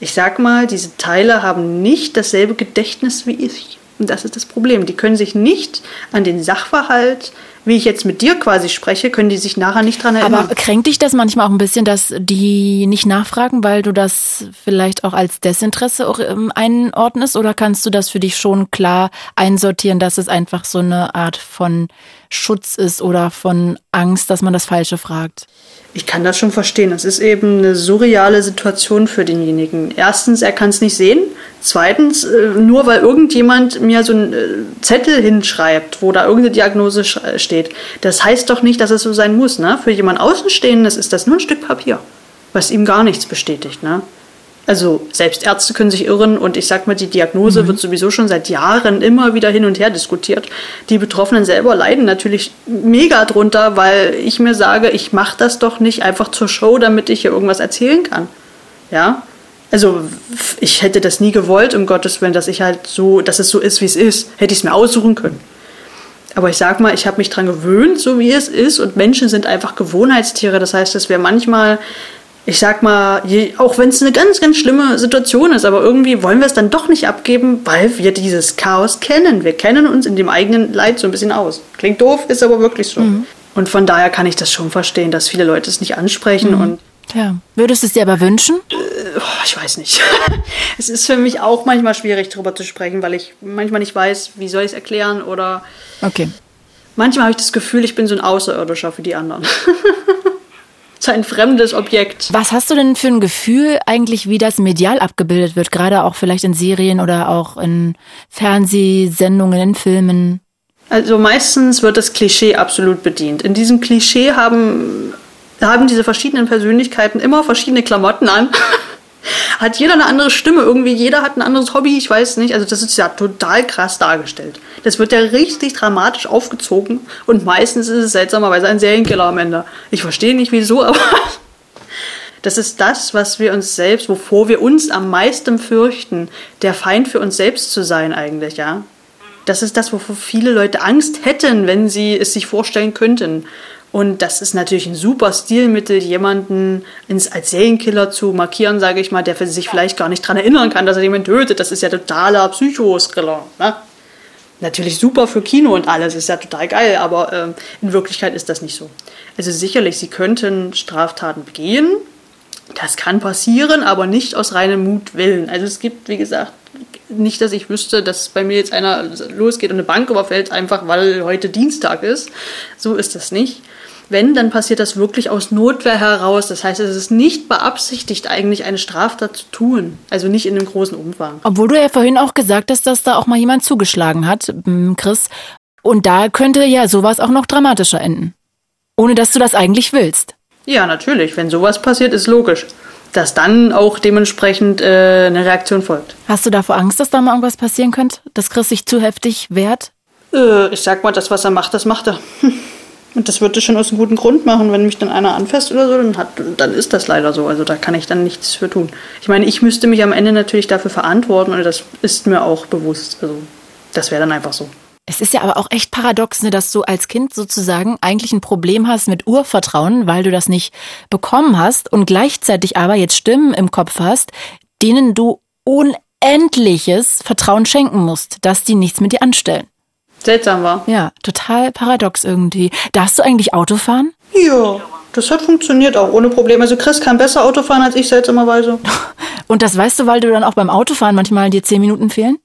ich sag mal, diese Teile haben nicht dasselbe Gedächtnis wie ich. Und das ist das Problem. Die können sich nicht an den Sachverhalt wie ich jetzt mit dir quasi spreche, können die sich nachher nicht dran erinnern. Aber kränkt dich das manchmal auch ein bisschen, dass die nicht nachfragen, weil du das vielleicht auch als Desinteresse auch ähm, einordnest? Oder kannst du das für dich schon klar einsortieren, dass es einfach so eine Art von Schutz ist oder von Angst, dass man das Falsche fragt? Ich kann das schon verstehen. Es ist eben eine surreale Situation für denjenigen. Erstens, er kann es nicht sehen. Zweitens, äh, nur weil irgendjemand mir so einen äh, Zettel hinschreibt, wo da irgendeine Diagnose steht, das heißt doch nicht, dass es so sein muss. Ne? Für jemand Außenstehendes ist das nur ein Stück Papier, was ihm gar nichts bestätigt. Ne? Also selbst Ärzte können sich irren und ich sag mal, die Diagnose mhm. wird sowieso schon seit Jahren immer wieder hin und her diskutiert. Die Betroffenen selber leiden natürlich mega drunter, weil ich mir sage, ich mache das doch nicht einfach zur Show, damit ich hier irgendwas erzählen kann. Ja, also ich hätte das nie gewollt, um Gottes Willen, dass ich halt so, dass es so ist, wie es ist. Hätte ich es mir aussuchen können. Aber ich sag mal, ich habe mich daran gewöhnt, so wie es ist. Und Menschen sind einfach Gewohnheitstiere. Das heißt, dass wir manchmal, ich sag mal, je, auch wenn es eine ganz, ganz schlimme Situation ist, aber irgendwie wollen wir es dann doch nicht abgeben, weil wir dieses Chaos kennen. Wir kennen uns in dem eigenen Leid so ein bisschen aus. Klingt doof, ist aber wirklich so. Mhm. Und von daher kann ich das schon verstehen, dass viele Leute es nicht ansprechen mhm. und ja. Würdest du es dir aber wünschen? Äh, ich weiß nicht. es ist für mich auch manchmal schwierig, darüber zu sprechen, weil ich manchmal nicht weiß, wie soll ich es erklären oder. Okay. Manchmal habe ich das Gefühl, ich bin so ein Außerirdischer für die anderen. ein fremdes Objekt. Was hast du denn für ein Gefühl eigentlich, wie das medial abgebildet wird? Gerade auch vielleicht in Serien oder auch in Fernsehsendungen, in Filmen? Also meistens wird das Klischee absolut bedient. In diesem Klischee haben haben diese verschiedenen Persönlichkeiten immer verschiedene Klamotten an. hat jeder eine andere Stimme, irgendwie jeder hat ein anderes Hobby, ich weiß nicht. Also das ist ja total krass dargestellt. Das wird ja richtig dramatisch aufgezogen und meistens ist es seltsamerweise ein Serienkiller am Ende. Ich verstehe nicht wieso, aber das ist das, was wir uns selbst, wovor wir uns am meisten fürchten, der Feind für uns selbst zu sein eigentlich, ja. Das ist das, wovor viele Leute Angst hätten, wenn sie es sich vorstellen könnten. Und das ist natürlich ein super Stilmittel, jemanden ins, als Serienkiller zu markieren, sage ich mal, der sich vielleicht gar nicht daran erinnern kann, dass er jemanden tötet. Das ist ja totaler Psychoskriller. Ne? Natürlich super für Kino und alles, ist ja total geil, aber äh, in Wirklichkeit ist das nicht so. Also sicherlich, sie könnten Straftaten begehen, das kann passieren, aber nicht aus reinem Mutwillen. Also es gibt, wie gesagt, nicht, dass ich wüsste, dass bei mir jetzt einer losgeht und eine Bank überfällt, einfach weil heute Dienstag ist. So ist das nicht. Wenn, dann passiert das wirklich aus Notwehr heraus. Das heißt, es ist nicht beabsichtigt, eigentlich eine Straftat zu tun. Also nicht in einem großen Umfang. Obwohl du ja vorhin auch gesagt hast, dass da auch mal jemand zugeschlagen hat, Chris. Und da könnte ja sowas auch noch dramatischer enden. Ohne dass du das eigentlich willst. Ja, natürlich. Wenn sowas passiert, ist logisch dass dann auch dementsprechend äh, eine Reaktion folgt. Hast du davor Angst, dass da mal irgendwas passieren könnte? Dass Chris sich zu heftig wehrt? Äh, ich sag mal, das, was er macht, das macht er. Und das wird er schon aus einem guten Grund machen. Wenn mich dann einer anfasst oder so, dann, hat, dann ist das leider so. Also da kann ich dann nichts für tun. Ich meine, ich müsste mich am Ende natürlich dafür verantworten und das ist mir auch bewusst. Also das wäre dann einfach so. Es ist ja aber auch echt paradox, ne, dass du als Kind sozusagen eigentlich ein Problem hast mit Urvertrauen, weil du das nicht bekommen hast und gleichzeitig aber jetzt Stimmen im Kopf hast, denen du unendliches Vertrauen schenken musst, dass die nichts mit dir anstellen. Seltsam war. Ja, total paradox irgendwie. Darfst du eigentlich Auto fahren? Ja, das hat funktioniert auch ohne Probleme. Also Chris kann besser Auto fahren als ich seltsamerweise. Und das weißt du, weil du dann auch beim Autofahren manchmal dir zehn Minuten fehlen?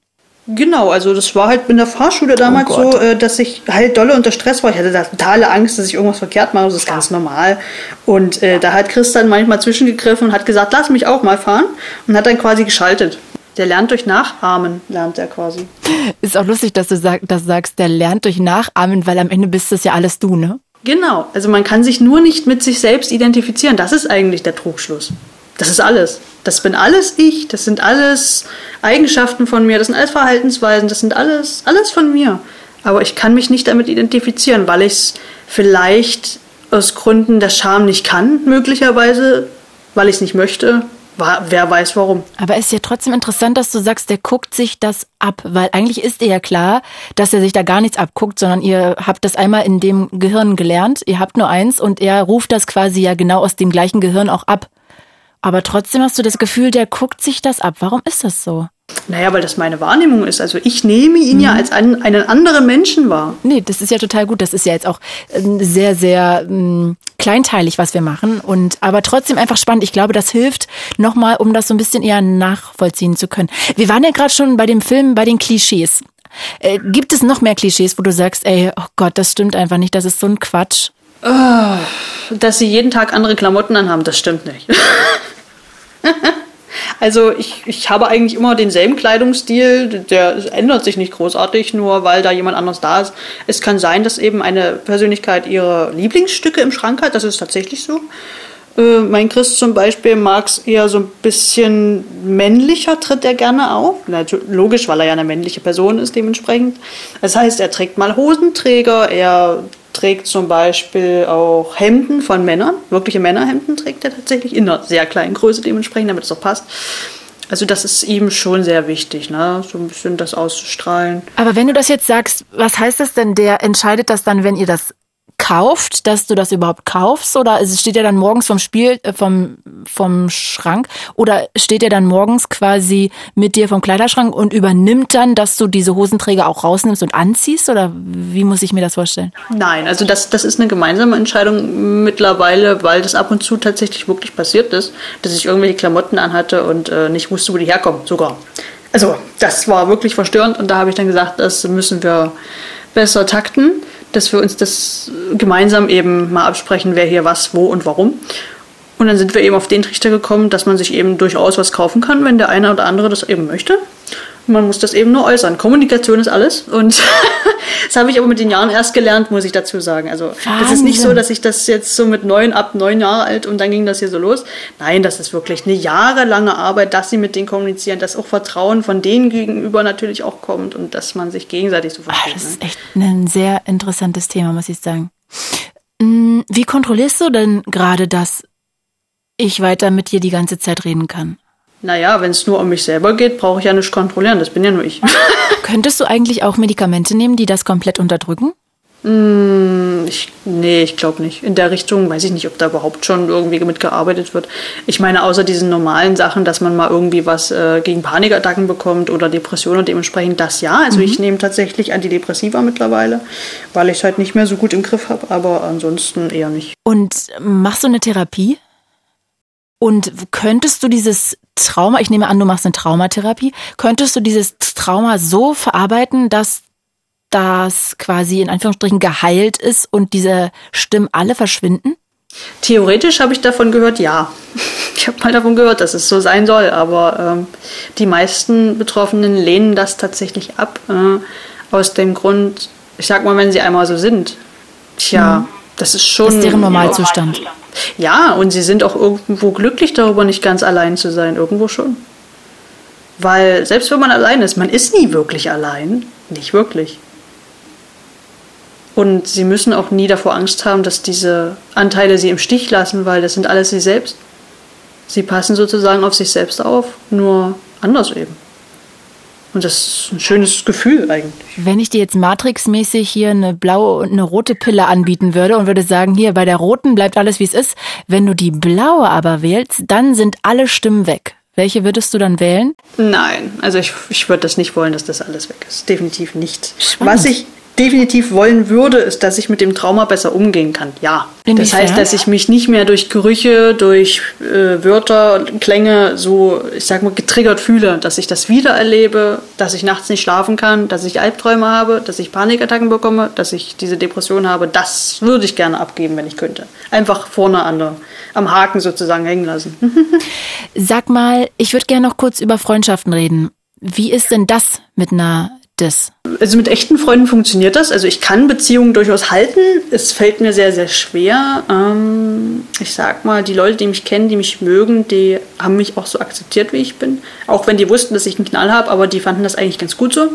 Genau, also das war halt in der Fahrschule damals oh so, äh, dass ich halt dolle unter Stress war. Ich hatte da totale Angst, dass ich irgendwas verkehrt mache. Das ist ganz normal. Und äh, da hat Chris dann manchmal zwischengegriffen und hat gesagt, lass mich auch mal fahren. Und hat dann quasi geschaltet. Der lernt durch Nachahmen, lernt er quasi. Ist auch lustig, dass du sag, das sagst, der lernt durch Nachahmen, weil am Ende bist das ja alles du, ne? Genau, also man kann sich nur nicht mit sich selbst identifizieren. Das ist eigentlich der Trugschluss. Das ist alles. Das bin alles ich, das sind alles Eigenschaften von mir, das sind alles Verhaltensweisen, das sind alles, alles von mir. Aber ich kann mich nicht damit identifizieren, weil ich es vielleicht aus Gründen der Scham nicht kann, möglicherweise, weil ich es nicht möchte. Wer weiß warum. Aber es ist ja trotzdem interessant, dass du sagst, der guckt sich das ab, weil eigentlich ist dir ja klar, dass er sich da gar nichts abguckt, sondern ihr habt das einmal in dem Gehirn gelernt, ihr habt nur eins und er ruft das quasi ja genau aus dem gleichen Gehirn auch ab. Aber trotzdem hast du das Gefühl, der guckt sich das ab. Warum ist das so? Naja, weil das meine Wahrnehmung ist. Also ich nehme ihn mhm. ja als einen, einen, anderen Menschen wahr. Nee, das ist ja total gut. Das ist ja jetzt auch ähm, sehr, sehr ähm, kleinteilig, was wir machen. Und aber trotzdem einfach spannend. Ich glaube, das hilft nochmal, um das so ein bisschen eher nachvollziehen zu können. Wir waren ja gerade schon bei dem Film, bei den Klischees. Äh, gibt es noch mehr Klischees, wo du sagst, ey, oh Gott, das stimmt einfach nicht, das ist so ein Quatsch? Oh, dass sie jeden Tag andere Klamotten anhaben, das stimmt nicht. also ich, ich habe eigentlich immer denselben Kleidungsstil, der ändert sich nicht großartig, nur weil da jemand anders da ist. Es kann sein, dass eben eine Persönlichkeit ihre Lieblingsstücke im Schrank hat, das ist tatsächlich so. Äh, mein Chris zum Beispiel mag es eher so ein bisschen männlicher, tritt er gerne auf. Logisch, weil er ja eine männliche Person ist dementsprechend. Das heißt, er trägt mal Hosenträger, er trägt zum Beispiel auch Hemden von Männern. Wirkliche Männerhemden trägt er tatsächlich in einer sehr kleinen Größe dementsprechend, damit es auch passt. Also das ist ihm schon sehr wichtig, ne? so ein bisschen das auszustrahlen. Aber wenn du das jetzt sagst, was heißt das denn? Der entscheidet das dann, wenn ihr das kauft, dass du das überhaupt kaufst? Oder steht er dann morgens vom Spiel, äh, vom, vom Schrank? Oder steht er dann morgens quasi mit dir vom Kleiderschrank und übernimmt dann, dass du diese Hosenträger auch rausnimmst und anziehst? Oder wie muss ich mir das vorstellen? Nein, also das, das ist eine gemeinsame Entscheidung mittlerweile, weil das ab und zu tatsächlich wirklich passiert ist, dass ich irgendwelche Klamotten anhatte und äh, nicht wusste, wo die herkommen, sogar. Also das war wirklich verstörend und da habe ich dann gesagt, das müssen wir besser takten dass wir uns das gemeinsam eben mal absprechen, wer hier was, wo und warum. Und dann sind wir eben auf den Trichter gekommen, dass man sich eben durchaus was kaufen kann, wenn der eine oder andere das eben möchte. Man muss das eben nur äußern. Kommunikation ist alles. Und das habe ich aber mit den Jahren erst gelernt, muss ich dazu sagen. Also Wahnsinn. das ist nicht so, dass ich das jetzt so mit neun, ab neun Jahre alt und dann ging das hier so los. Nein, das ist wirklich eine jahrelange Arbeit, dass sie mit denen kommunizieren, dass auch Vertrauen von denen gegenüber natürlich auch kommt und dass man sich gegenseitig so versteht. Ach, das ist ne? echt ein sehr interessantes Thema, muss ich sagen. Hm, wie kontrollierst du denn gerade, dass ich weiter mit dir die ganze Zeit reden kann? Naja, wenn es nur um mich selber geht, brauche ich ja nicht kontrollieren. Das bin ja nur ich. Könntest du eigentlich auch Medikamente nehmen, die das komplett unterdrücken? Mm, ich, nee, ich glaube nicht. In der Richtung weiß ich nicht, ob da überhaupt schon irgendwie mitgearbeitet wird. Ich meine, außer diesen normalen Sachen, dass man mal irgendwie was äh, gegen Panikattacken bekommt oder Depressionen und dementsprechend das ja. Also mhm. ich nehme tatsächlich Antidepressiva mittlerweile, weil ich es halt nicht mehr so gut im Griff habe, aber ansonsten eher nicht. Und machst du eine Therapie? Und könntest du dieses Trauma, ich nehme an, du machst eine Traumatherapie, könntest du dieses Trauma so verarbeiten, dass das quasi in Anführungsstrichen geheilt ist und diese Stimmen alle verschwinden? Theoretisch habe ich davon gehört, ja. Ich habe mal davon gehört, dass es so sein soll, aber ähm, die meisten Betroffenen lehnen das tatsächlich ab. Äh, aus dem Grund, ich sag mal, wenn sie einmal so sind, tja, mhm. das ist schon. Das ist deren Normalzustand. Normal ja, und sie sind auch irgendwo glücklich darüber, nicht ganz allein zu sein. Irgendwo schon. Weil selbst wenn man allein ist, man ist nie wirklich allein. Nicht wirklich. Und sie müssen auch nie davor Angst haben, dass diese Anteile sie im Stich lassen, weil das sind alles sie selbst. Sie passen sozusagen auf sich selbst auf, nur anders eben. Und das ist ein schönes Gefühl eigentlich. Wenn ich dir jetzt Matrix-mäßig hier eine blaue und eine rote Pille anbieten würde und würde sagen, hier bei der roten bleibt alles wie es ist, wenn du die blaue aber wählst, dann sind alle Stimmen weg. Welche würdest du dann wählen? Nein, also ich, ich würde das nicht wollen, dass das alles weg ist. Definitiv nicht. Spannend. Was ich definitiv wollen würde, ist, dass ich mit dem Trauma besser umgehen kann. Ja. Inwiefern? Das heißt, dass ich mich nicht mehr durch Gerüche, durch äh, Wörter, Klänge so, ich sag mal, getriggert fühle, dass ich das wieder erlebe, dass ich nachts nicht schlafen kann, dass ich Albträume habe, dass ich Panikattacken bekomme, dass ich diese Depression habe. Das würde ich gerne abgeben, wenn ich könnte. Einfach vorne an der, am Haken sozusagen hängen lassen. Sag mal, ich würde gerne noch kurz über Freundschaften reden. Wie ist denn das mit einer das? Also mit echten Freunden funktioniert das. Also ich kann Beziehungen durchaus halten. Es fällt mir sehr, sehr schwer. Ähm, ich sag mal, die Leute, die mich kennen, die mich mögen, die haben mich auch so akzeptiert, wie ich bin. Auch wenn die wussten, dass ich einen Knall habe, aber die fanden das eigentlich ganz gut so.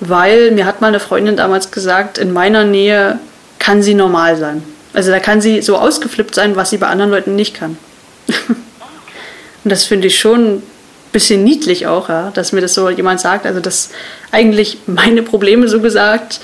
Weil mir hat mal eine Freundin damals gesagt, in meiner Nähe kann sie normal sein. Also da kann sie so ausgeflippt sein, was sie bei anderen Leuten nicht kann. Und das finde ich schon bisschen niedlich auch, ja, dass mir das so jemand sagt. Also, dass eigentlich meine Probleme so gesagt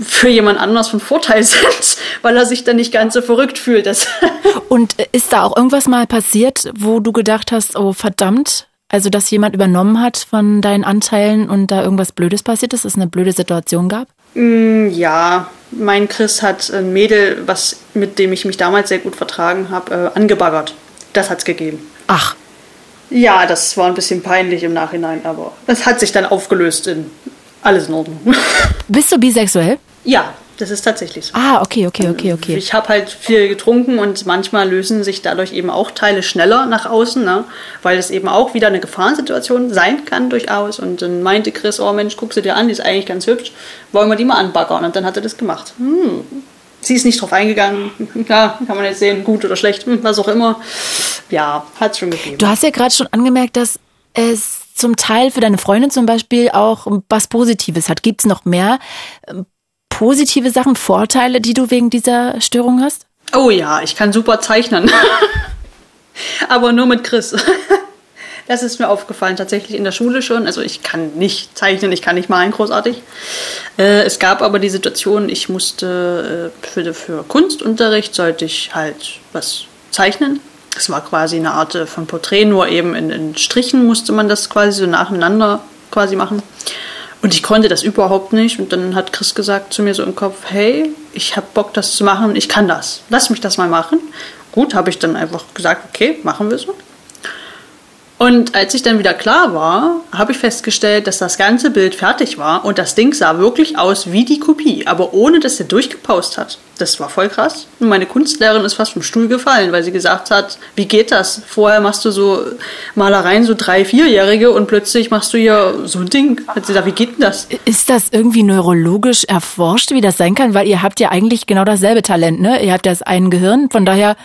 für jemand anders von Vorteil sind, weil er sich dann nicht ganz so verrückt fühlt. Das Und ist da auch irgendwas mal passiert, wo du gedacht hast, oh verdammt, also dass jemand übernommen hat von deinen Anteilen und da irgendwas Blödes passiert ist, dass es eine blöde Situation gab? Mm, ja, mein Chris hat ein Mädel, was, mit dem ich mich damals sehr gut vertragen habe, äh, angebaggert. Das hat's gegeben. Ach. Ja, das war ein bisschen peinlich im Nachhinein, aber es hat sich dann aufgelöst in alles in Ordnung. Bist du bisexuell? Ja, das ist tatsächlich so. Ah, okay, okay, okay, okay. Ich habe halt viel getrunken und manchmal lösen sich dadurch eben auch Teile schneller nach außen, ne? weil es eben auch wieder eine Gefahrensituation sein kann durchaus. Und dann meinte Chris, oh Mensch, guck sie dir an, die ist eigentlich ganz hübsch, wollen wir die mal anbaggern? Und dann hat er das gemacht. Hm. Sie ist nicht drauf eingegangen. Ja, kann man jetzt sehen, gut oder schlecht, hm, was auch immer. Ja, hat schon gegeben. Du hast ja gerade schon angemerkt, dass es zum Teil für deine Freundin zum Beispiel auch was Positives hat. Gibt es noch mehr ähm, positive Sachen, Vorteile, die du wegen dieser Störung hast? Oh ja, ich kann super zeichnen. Aber nur mit Chris. Das ist mir aufgefallen, tatsächlich in der Schule schon. Also ich kann nicht zeichnen, ich kann nicht malen großartig. Äh, es gab aber die Situation, ich musste äh, für, Kunstunterricht, sollte ich halt was zeichnen. Es war quasi eine Art äh, von Porträt, nur eben in, in Strichen musste man das quasi so nacheinander quasi machen. Und ich konnte das überhaupt nicht. Und dann hat Chris gesagt zu mir so im Kopf, hey, ich habe Bock, das zu machen, ich kann das. Lass mich das mal machen. Gut, habe ich dann einfach gesagt, okay, machen wir so. Und als ich dann wieder klar war, habe ich festgestellt, dass das ganze Bild fertig war und das Ding sah wirklich aus wie die Kopie, aber ohne dass er durchgepaust hat. Das war voll krass. Und meine Kunstlehrerin ist fast vom Stuhl gefallen, weil sie gesagt hat, wie geht das? Vorher machst du so Malereien, so drei, vierjährige und plötzlich machst du hier so ein Ding. Hat sie gesagt, wie geht denn das? Ist das irgendwie neurologisch erforscht, wie das sein kann? Weil ihr habt ja eigentlich genau dasselbe Talent, ne? Ihr habt das ein Gehirn, von daher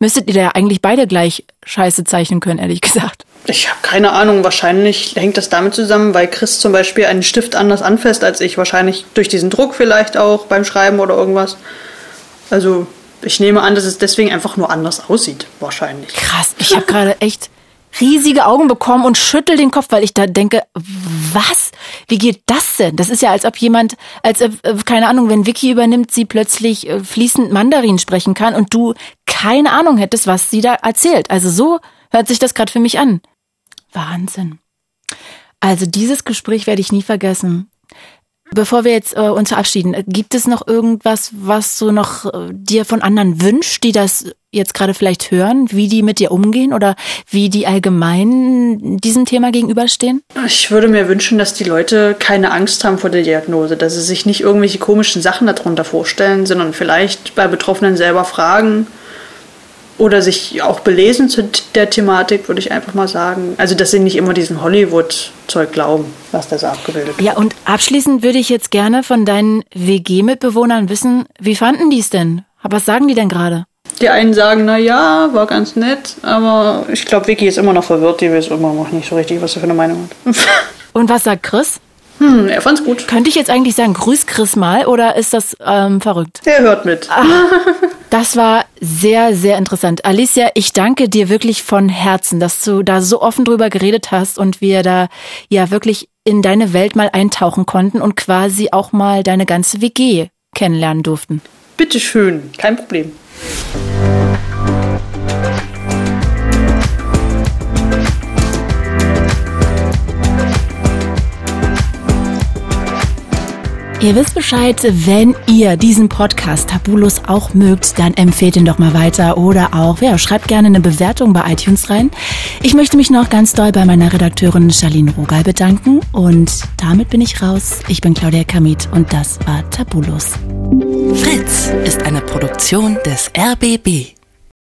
müsstet ihr ja eigentlich beide gleich scheiße zeichnen können, ehrlich gesagt. Ich habe keine Ahnung. Wahrscheinlich hängt das damit zusammen, weil Chris zum Beispiel einen Stift anders anfasst als ich. Wahrscheinlich durch diesen Druck vielleicht auch beim Schreiben oder irgendwas. Also ich nehme an, dass es deswegen einfach nur anders aussieht. Wahrscheinlich. Krass. Ich habe gerade echt riesige Augen bekommen und schüttel den Kopf, weil ich da denke, was? Wie geht das denn? Das ist ja, als ob jemand, als ob, äh, keine Ahnung, wenn Vicky übernimmt, sie plötzlich äh, fließend Mandarin sprechen kann und du keine Ahnung hättest, was sie da erzählt. Also so hört sich das gerade für mich an. Wahnsinn. Also dieses Gespräch werde ich nie vergessen. Bevor wir jetzt äh, uns verabschieden, äh, gibt es noch irgendwas, was du noch äh, dir von anderen wünschst, die das jetzt gerade vielleicht hören, wie die mit dir umgehen oder wie die allgemein diesem Thema gegenüberstehen? Ich würde mir wünschen, dass die Leute keine Angst haben vor der Diagnose, dass sie sich nicht irgendwelche komischen Sachen darunter vorstellen, sondern vielleicht bei Betroffenen selber fragen, oder sich auch belesen zu der Thematik, würde ich einfach mal sagen. Also, dass sie nicht immer diesem Hollywood-Zeug glauben, was da so abgebildet wird. Ja, und abschließend würde ich jetzt gerne von deinen WG-Mitbewohnern wissen, wie fanden die es denn? Was sagen die denn gerade? Die einen sagen, na ja, war ganz nett, aber ich glaube, Vicky ist immer noch verwirrt, die weiß immer noch nicht so richtig, was sie für eine Meinung hat. und was sagt Chris? Hm, er fand's gut. Könnte ich jetzt eigentlich sagen, grüß Chris mal oder ist das ähm, verrückt? Er hört mit. Ah, das war sehr, sehr interessant. Alicia, ich danke dir wirklich von Herzen, dass du da so offen drüber geredet hast und wir da ja wirklich in deine Welt mal eintauchen konnten und quasi auch mal deine ganze WG kennenlernen durften. Bitteschön, kein Problem. Ihr wisst Bescheid, wenn ihr diesen Podcast Tabulos auch mögt, dann empfehlt ihn doch mal weiter oder auch, ja, schreibt gerne eine Bewertung bei iTunes rein. Ich möchte mich noch ganz doll bei meiner Redakteurin Charlene Rogal bedanken und damit bin ich raus. Ich bin Claudia Kamit und das war Tabulos. Fritz ist eine Produktion des RBB.